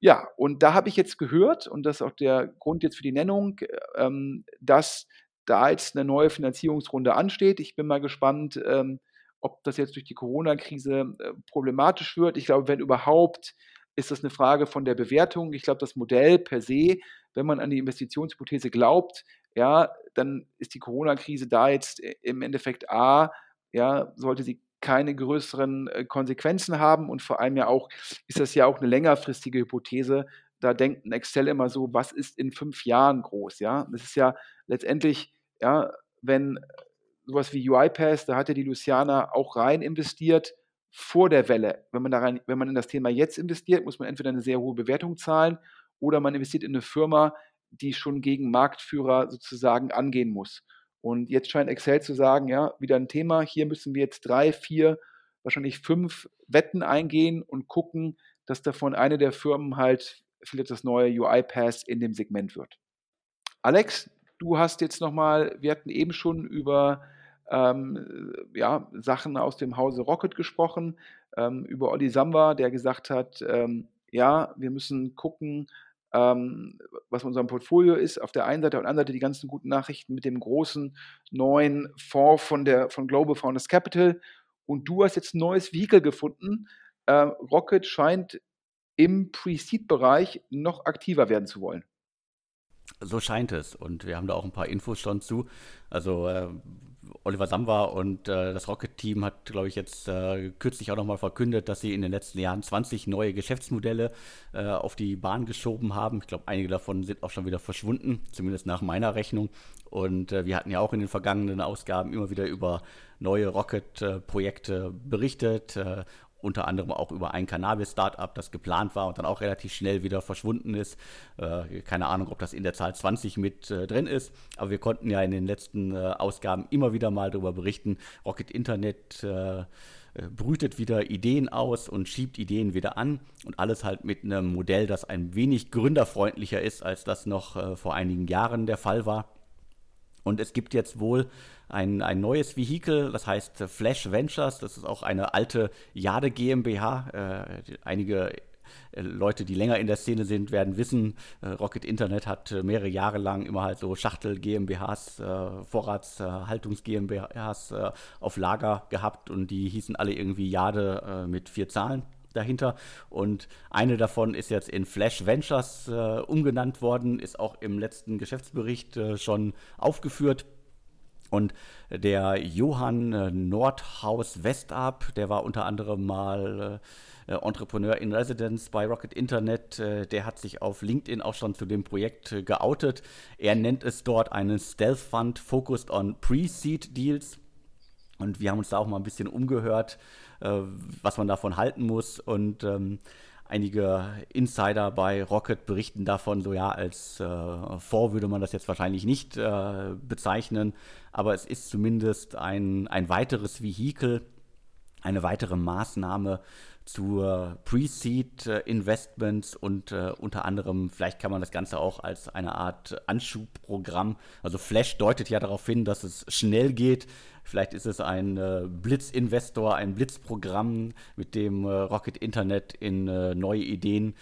ja, und da habe ich jetzt gehört, und das ist auch der Grund jetzt für die Nennung, ähm, dass da jetzt eine neue Finanzierungsrunde ansteht. Ich bin mal gespannt, ähm, ob das jetzt durch die Corona-Krise äh, problematisch wird. Ich glaube, wenn überhaupt, ist das eine Frage von der Bewertung. Ich glaube, das Modell per se, wenn man an die Investitionshypothese glaubt, ja, dann ist die Corona-Krise da jetzt äh, im Endeffekt A, ja, sollte sie keine größeren äh, Konsequenzen haben und vor allem ja auch, ist das ja auch eine längerfristige Hypothese. Da denkt ein Excel immer so, was ist in fünf Jahren groß, ja? Das ist ja letztendlich, ja, wenn sowas wie UiPath, da hat ja die Luciana auch rein investiert vor der Welle. Wenn man, da rein, wenn man in das Thema jetzt investiert, muss man entweder eine sehr hohe Bewertung zahlen oder man investiert in eine Firma, die schon gegen Marktführer sozusagen angehen muss. Und jetzt scheint Excel zu sagen, ja, wieder ein Thema, hier müssen wir jetzt drei, vier, wahrscheinlich fünf Wetten eingehen und gucken, dass davon eine der Firmen halt vielleicht das neue UiPath in dem Segment wird. Alex, du hast jetzt nochmal, wir hatten eben schon über ähm, ja, Sachen aus dem Hause Rocket gesprochen, ähm, über Olli Samba, der gesagt hat, ähm, ja, wir müssen gucken, ähm, was unser Portfolio ist. Auf der einen Seite, auf der anderen Seite die ganzen guten Nachrichten mit dem großen neuen Fonds von, der, von Global Founders Capital. Und du hast jetzt ein neues Vehikel gefunden. Äh, Rocket scheint im Pre-Seed-Bereich noch aktiver werden zu wollen. So scheint es. Und wir haben da auch ein paar Infos schon zu. Also äh, Oliver Samba und äh, das Rocket-Team hat, glaube ich, jetzt äh, kürzlich auch nochmal verkündet, dass sie in den letzten Jahren 20 neue Geschäftsmodelle äh, auf die Bahn geschoben haben. Ich glaube, einige davon sind auch schon wieder verschwunden, zumindest nach meiner Rechnung. Und äh, wir hatten ja auch in den vergangenen Ausgaben immer wieder über neue Rocket-Projekte berichtet äh, unter anderem auch über ein Cannabis-Startup, das geplant war und dann auch relativ schnell wieder verschwunden ist. Äh, keine Ahnung, ob das in der Zahl 20 mit äh, drin ist, aber wir konnten ja in den letzten äh, Ausgaben immer wieder mal darüber berichten. Rocket Internet brütet wieder Ideen aus und schiebt Ideen wieder an und alles halt mit einem Modell, das ein wenig gründerfreundlicher ist, als das noch vor einigen Jahren der Fall war. Und es gibt jetzt wohl ein, ein neues Vehikel, das heißt Flash Ventures. Das ist auch eine alte Jade GmbH. Äh, einige äh, Leute, die länger in der Szene sind, werden wissen, äh, Rocket Internet hat äh, mehrere Jahre lang immer halt so Schachtel GmbHs, äh, Vorratshaltungs GmbHs auf Lager gehabt und die hießen alle irgendwie Jade mit vier Zahlen dahinter. Und eine davon ist jetzt in Flash Ventures äh, umgenannt worden, ist auch im letzten Geschäftsbericht äh, schon aufgeführt. Und der Johann äh, Nordhaus Westab, der war unter anderem mal äh, Entrepreneur in Residence bei Rocket Internet, äh, der hat sich auf LinkedIn auch schon zu dem Projekt äh, geoutet. Er nennt es dort einen Stealth Fund focused on Pre-Seed Deals. Und wir haben uns da auch mal ein bisschen umgehört, was man davon halten muss. Und ähm, einige Insider bei Rocket berichten davon, so ja, als äh, Fonds würde man das jetzt wahrscheinlich nicht äh, bezeichnen, aber es ist zumindest ein, ein weiteres Vehikel, eine weitere Maßnahme zur Pre-Seed-Investments und äh, unter anderem, vielleicht kann man das Ganze auch als eine Art Anschubprogramm, also Flash deutet ja darauf hin, dass es schnell geht, Vielleicht ist es ein äh, Blitzinvestor, ein Blitzprogramm, mit dem äh, Rocket Internet in äh, neue Ideen,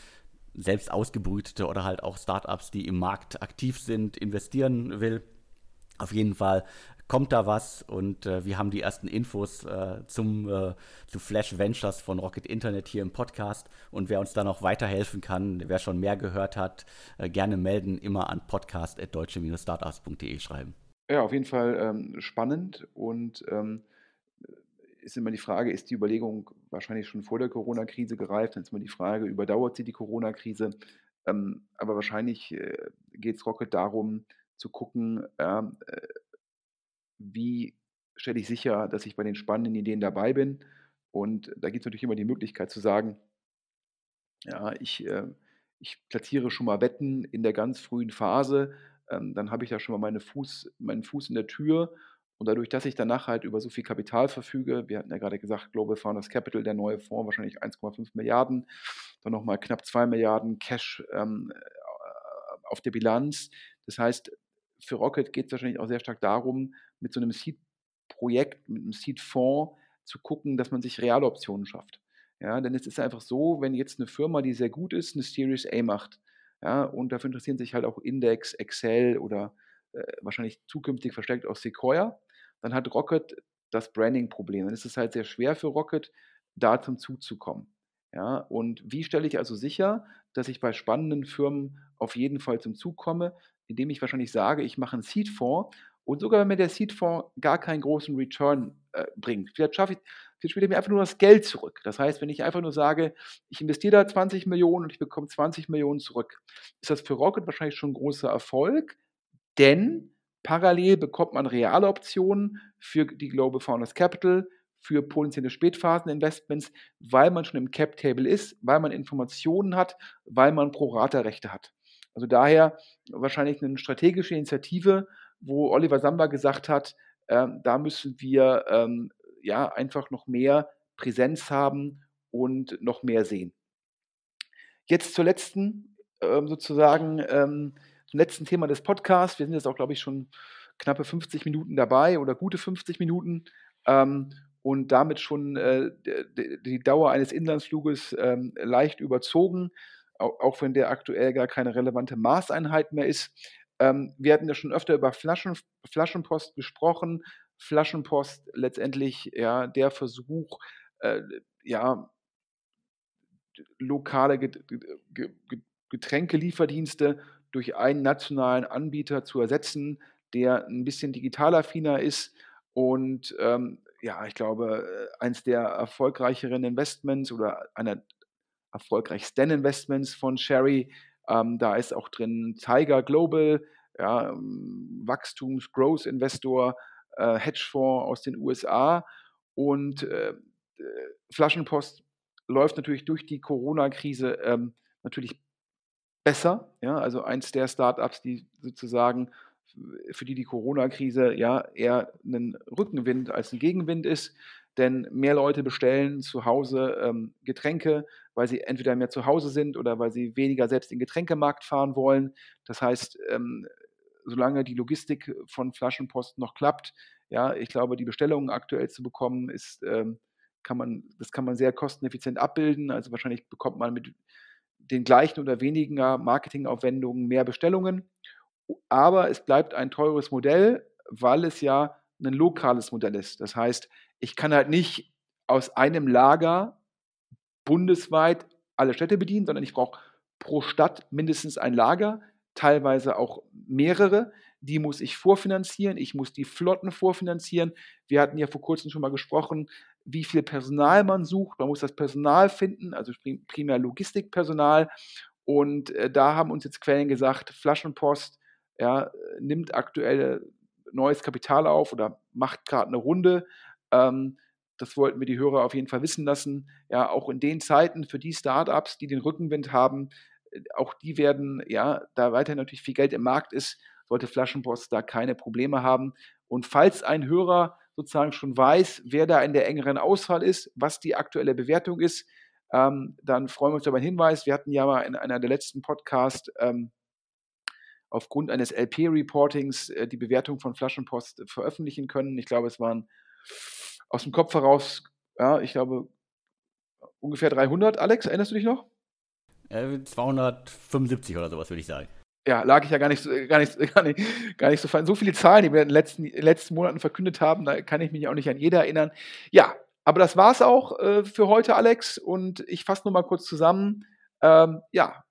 selbst ausgebrütete oder halt auch Startups, die im Markt aktiv sind, investieren will. Auf jeden Fall kommt da was und äh, wir haben die ersten Infos äh, zum, äh, zu Flash Ventures von Rocket Internet hier im Podcast. Und wer uns da noch weiterhelfen kann, wer schon mehr gehört hat, äh, gerne melden, immer an podcast.deutsche-startups.de schreiben. Ja, auf jeden Fall ähm, spannend und ähm, ist immer die Frage, ist die Überlegung wahrscheinlich schon vor der Corona-Krise gereift? Dann ist immer die Frage, überdauert sie die Corona-Krise? Ähm, aber wahrscheinlich äh, geht es Rocket darum, zu gucken, äh, wie stelle ich sicher, dass ich bei den spannenden Ideen dabei bin. Und da gibt es natürlich immer die Möglichkeit zu sagen, ja, ich, äh, ich platziere schon mal Wetten in der ganz frühen Phase, ähm, dann habe ich da schon mal meine Fuß, meinen Fuß in der Tür. Und dadurch, dass ich danach halt über so viel Kapital verfüge, wir hatten ja gerade gesagt, Global Founders Capital, der neue Fonds, wahrscheinlich 1,5 Milliarden, dann nochmal knapp 2 Milliarden Cash ähm, äh, auf der Bilanz. Das heißt, für Rocket geht es wahrscheinlich auch sehr stark darum, mit so einem Seed-Projekt, mit einem Seed-Fonds zu gucken, dass man sich reale Optionen schafft. Ja, denn es ist einfach so, wenn jetzt eine Firma, die sehr gut ist, eine Series A macht, ja, und dafür interessieren sich halt auch Index, Excel oder äh, wahrscheinlich zukünftig verstärkt auch Sequoia, dann hat Rocket das Branding-Problem. Dann ist es halt sehr schwer für Rocket, da zum Zug zu kommen. Ja, und wie stelle ich also sicher, dass ich bei spannenden Firmen auf jeden Fall zum Zug komme, indem ich wahrscheinlich sage, ich mache einen Seed-Fonds und sogar wenn mir der Seed-Fonds gar keinen großen Return äh, bringt, vielleicht schaffe ich, spielt er mir einfach nur das Geld zurück. Das heißt, wenn ich einfach nur sage, ich investiere da 20 Millionen und ich bekomme 20 Millionen zurück, ist das für Rocket wahrscheinlich schon ein großer Erfolg, denn parallel bekommt man reale Optionen für die Global Founders Capital, für potenzielle Spätphasen-Investments, weil man schon im Cap-Table ist, weil man Informationen hat, weil man Pro-Rata-Rechte hat. Also daher wahrscheinlich eine strategische Initiative, wo Oliver Samba gesagt hat, äh, da müssen wir ähm, ja einfach noch mehr Präsenz haben und noch mehr sehen. Jetzt zur letzten, ähm, sozusagen, ähm, zum letzten Thema des Podcasts. Wir sind jetzt auch, glaube ich, schon knappe 50 Minuten dabei oder gute 50 Minuten ähm, und damit schon äh, die Dauer eines Inlandsfluges ähm, leicht überzogen auch wenn der aktuell gar keine relevante Maßeinheit mehr ist. Ähm, wir hatten ja schon öfter über Flaschen, Flaschenpost gesprochen. Flaschenpost letztendlich ja der Versuch, äh, ja, lokale Getränkelieferdienste durch einen nationalen Anbieter zu ersetzen, der ein bisschen digitalaffiner ist und ähm, ja, ich glaube, äh, eins der erfolgreicheren Investments oder einer erfolgreichsten Investments von Sherry. Ähm, da ist auch drin Tiger Global, ja, ähm, Wachstums-, Growth-Investor, äh, Hedgefonds aus den USA. Und äh, Flaschenpost läuft natürlich durch die Corona-Krise ähm, natürlich besser. Ja, also eins der Startups, die sozusagen für die die Corona-Krise ja eher ein Rückenwind als ein Gegenwind ist denn mehr Leute bestellen zu Hause ähm, Getränke, weil sie entweder mehr zu Hause sind oder weil sie weniger selbst in den Getränkemarkt fahren wollen. Das heißt, ähm, solange die Logistik von Flaschenpost noch klappt, ja, ich glaube, die Bestellungen aktuell zu bekommen, ist, ähm, kann man, das kann man sehr kosteneffizient abbilden. Also wahrscheinlich bekommt man mit den gleichen oder weniger Marketingaufwendungen mehr Bestellungen. Aber es bleibt ein teures Modell, weil es ja ein lokales Modell ist. Das heißt, ich kann halt nicht aus einem Lager bundesweit alle Städte bedienen, sondern ich brauche pro Stadt mindestens ein Lager, teilweise auch mehrere. Die muss ich vorfinanzieren, ich muss die Flotten vorfinanzieren. Wir hatten ja vor kurzem schon mal gesprochen, wie viel Personal man sucht. Man muss das Personal finden, also primär Logistikpersonal. Und äh, da haben uns jetzt Quellen gesagt, Flaschenpost ja, nimmt aktuell neues Kapital auf oder macht gerade eine Runde. Ähm, das wollten wir die Hörer auf jeden Fall wissen lassen. Ja, auch in den Zeiten für die Startups, die den Rückenwind haben, auch die werden, ja, da weiterhin natürlich viel Geld im Markt ist, sollte Flaschenpost da keine Probleme haben. Und falls ein Hörer sozusagen schon weiß, wer da in der engeren Auswahl ist, was die aktuelle Bewertung ist, ähm, dann freuen wir uns über einen Hinweis. Wir hatten ja mal in einer der letzten Podcasts ähm, aufgrund eines LP-Reportings äh, die Bewertung von Flaschenpost veröffentlichen können. Ich glaube, es waren aus dem Kopf heraus, ja, ich glaube, ungefähr 300. Alex, erinnerst du dich noch? Äh, 275 oder sowas, würde ich sagen. ja, lag ich ja gar nicht, so, gar nicht, gar nicht, gar nicht so fein. So viele Zahlen, die wir in den letzten, letzten Monaten verkündet haben, da kann ich mich auch nicht an jeder erinnern. Ja, aber das war es auch äh, für heute, Alex. Und ich fasse nur mal kurz zusammen. Ähm, ja,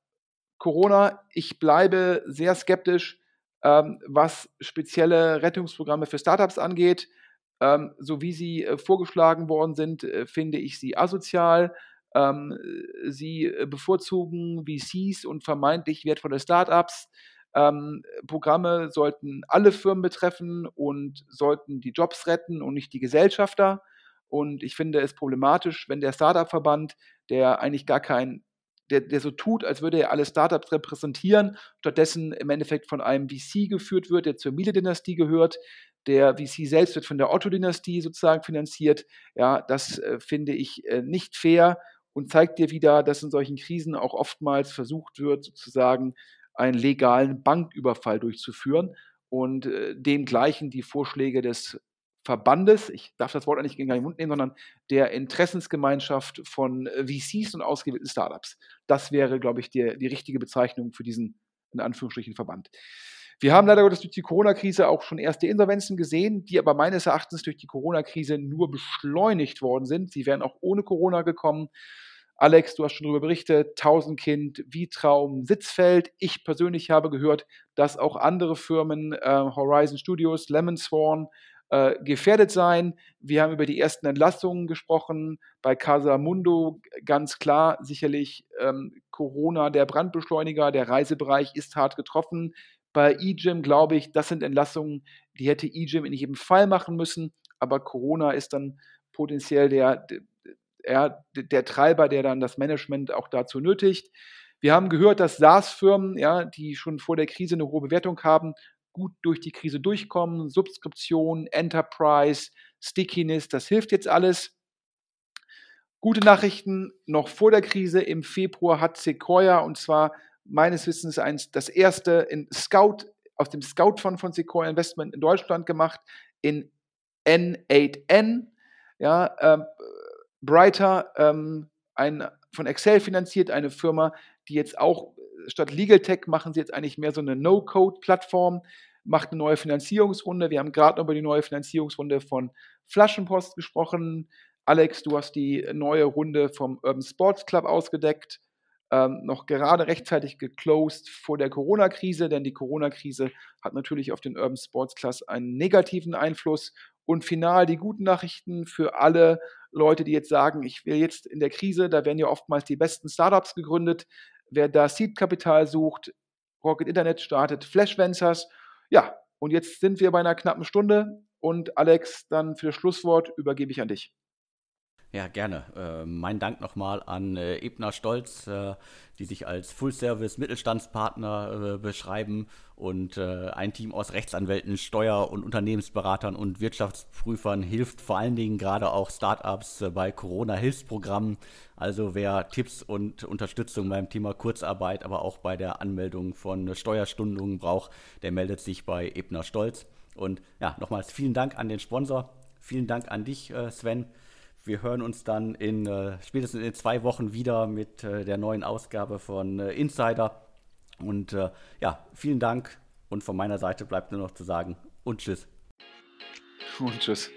Corona, ich bleibe sehr skeptisch, ähm, was spezielle Rettungsprogramme für Startups angeht. Ähm, so wie sie äh, vorgeschlagen worden sind, äh, finde ich sie asozial. Ähm, sie äh, bevorzugen VCs und vermeintlich wertvolle Startups. Ähm, Programme sollten alle Firmen betreffen und sollten die Jobs retten und nicht die Gesellschafter. Und ich finde es problematisch, wenn der Startup-Verband, der eigentlich gar kein, der, der so tut, als würde er alle Startups repräsentieren, stattdessen im Endeffekt von einem VC geführt wird, der zur Miele-Dynastie gehört. Der VC selbst wird von der Otto-Dynastie sozusagen finanziert. Ja, das äh, finde ich äh, nicht fair und zeigt dir wieder, dass in solchen Krisen auch oftmals versucht wird, sozusagen einen legalen Banküberfall durchzuführen und äh, dem gleichen die Vorschläge des Verbandes, ich darf das Wort eigentlich in den Mund nehmen, sondern der Interessensgemeinschaft von äh, VCs und ausgewählten Startups. Das wäre, glaube ich, die, die richtige Bezeichnung für diesen, in Anführungsstrichen, Verband. Wir haben leider Gottes durch die Corona-Krise auch schon erste Insolvenzen gesehen, die aber meines Erachtens durch die Corona-Krise nur beschleunigt worden sind. Sie wären auch ohne Corona gekommen. Alex, du hast schon darüber berichtet, Tausendkind, Vitraum, Sitzfeld. Ich persönlich habe gehört, dass auch andere Firmen, äh, Horizon Studios, Lemon Swan, äh, gefährdet sein. Wir haben über die ersten Entlassungen gesprochen. Bei Casa Mundo ganz klar sicherlich ähm, Corona, der Brandbeschleuniger, der Reisebereich ist hart getroffen. Bei eGym glaube ich, das sind Entlassungen, die hätte eGym in jedem Fall machen müssen. Aber Corona ist dann potenziell der, der, der Treiber, der dann das Management auch dazu nötigt. Wir haben gehört, dass SaaS-Firmen, ja, die schon vor der Krise eine hohe Bewertung haben, gut durch die Krise durchkommen. Subskription, Enterprise, Stickiness, das hilft jetzt alles. Gute Nachrichten, noch vor der Krise im Februar hat Sequoia und zwar meines Wissens eins, das erste in Scout, aus dem Scout-Fund von Sequoia Investment in Deutschland gemacht, in N8N. Ja, ähm, Brighter, ähm, ein, von Excel finanziert, eine Firma, die jetzt auch statt Legal Tech machen sie jetzt eigentlich mehr so eine No-Code-Plattform, macht eine neue Finanzierungsrunde. Wir haben gerade noch über die neue Finanzierungsrunde von Flaschenpost gesprochen. Alex, du hast die neue Runde vom Urban Sports Club ausgedeckt. Ähm, noch gerade rechtzeitig geclosed vor der Corona-Krise, denn die Corona-Krise hat natürlich auf den Urban Sports Club einen negativen Einfluss. Und final die guten Nachrichten für alle Leute, die jetzt sagen, ich will jetzt in der Krise, da werden ja oftmals die besten Startups gegründet, wer da Seed-Kapital sucht, Rocket Internet startet Flash Ventures. Ja, und jetzt sind wir bei einer knappen Stunde und Alex, dann für das Schlusswort übergebe ich an dich. Ja, gerne. Äh, mein Dank nochmal an äh, Ebner Stolz, äh, die sich als Full-Service-Mittelstandspartner äh, beschreiben und äh, ein Team aus Rechtsanwälten, Steuer- und Unternehmensberatern und Wirtschaftsprüfern hilft vor allen Dingen gerade auch Startups äh, bei Corona-Hilfsprogrammen. Also wer Tipps und Unterstützung beim Thema Kurzarbeit, aber auch bei der Anmeldung von Steuerstundungen braucht, der meldet sich bei Ebner Stolz. Und ja, nochmals vielen Dank an den Sponsor. Vielen Dank an dich, Sven. Wir hören uns dann in äh, spätestens in zwei Wochen wieder mit äh, der neuen Ausgabe von äh, Insider. Und äh, ja, vielen Dank und von meiner Seite bleibt nur noch zu sagen und tschüss. Und tschüss.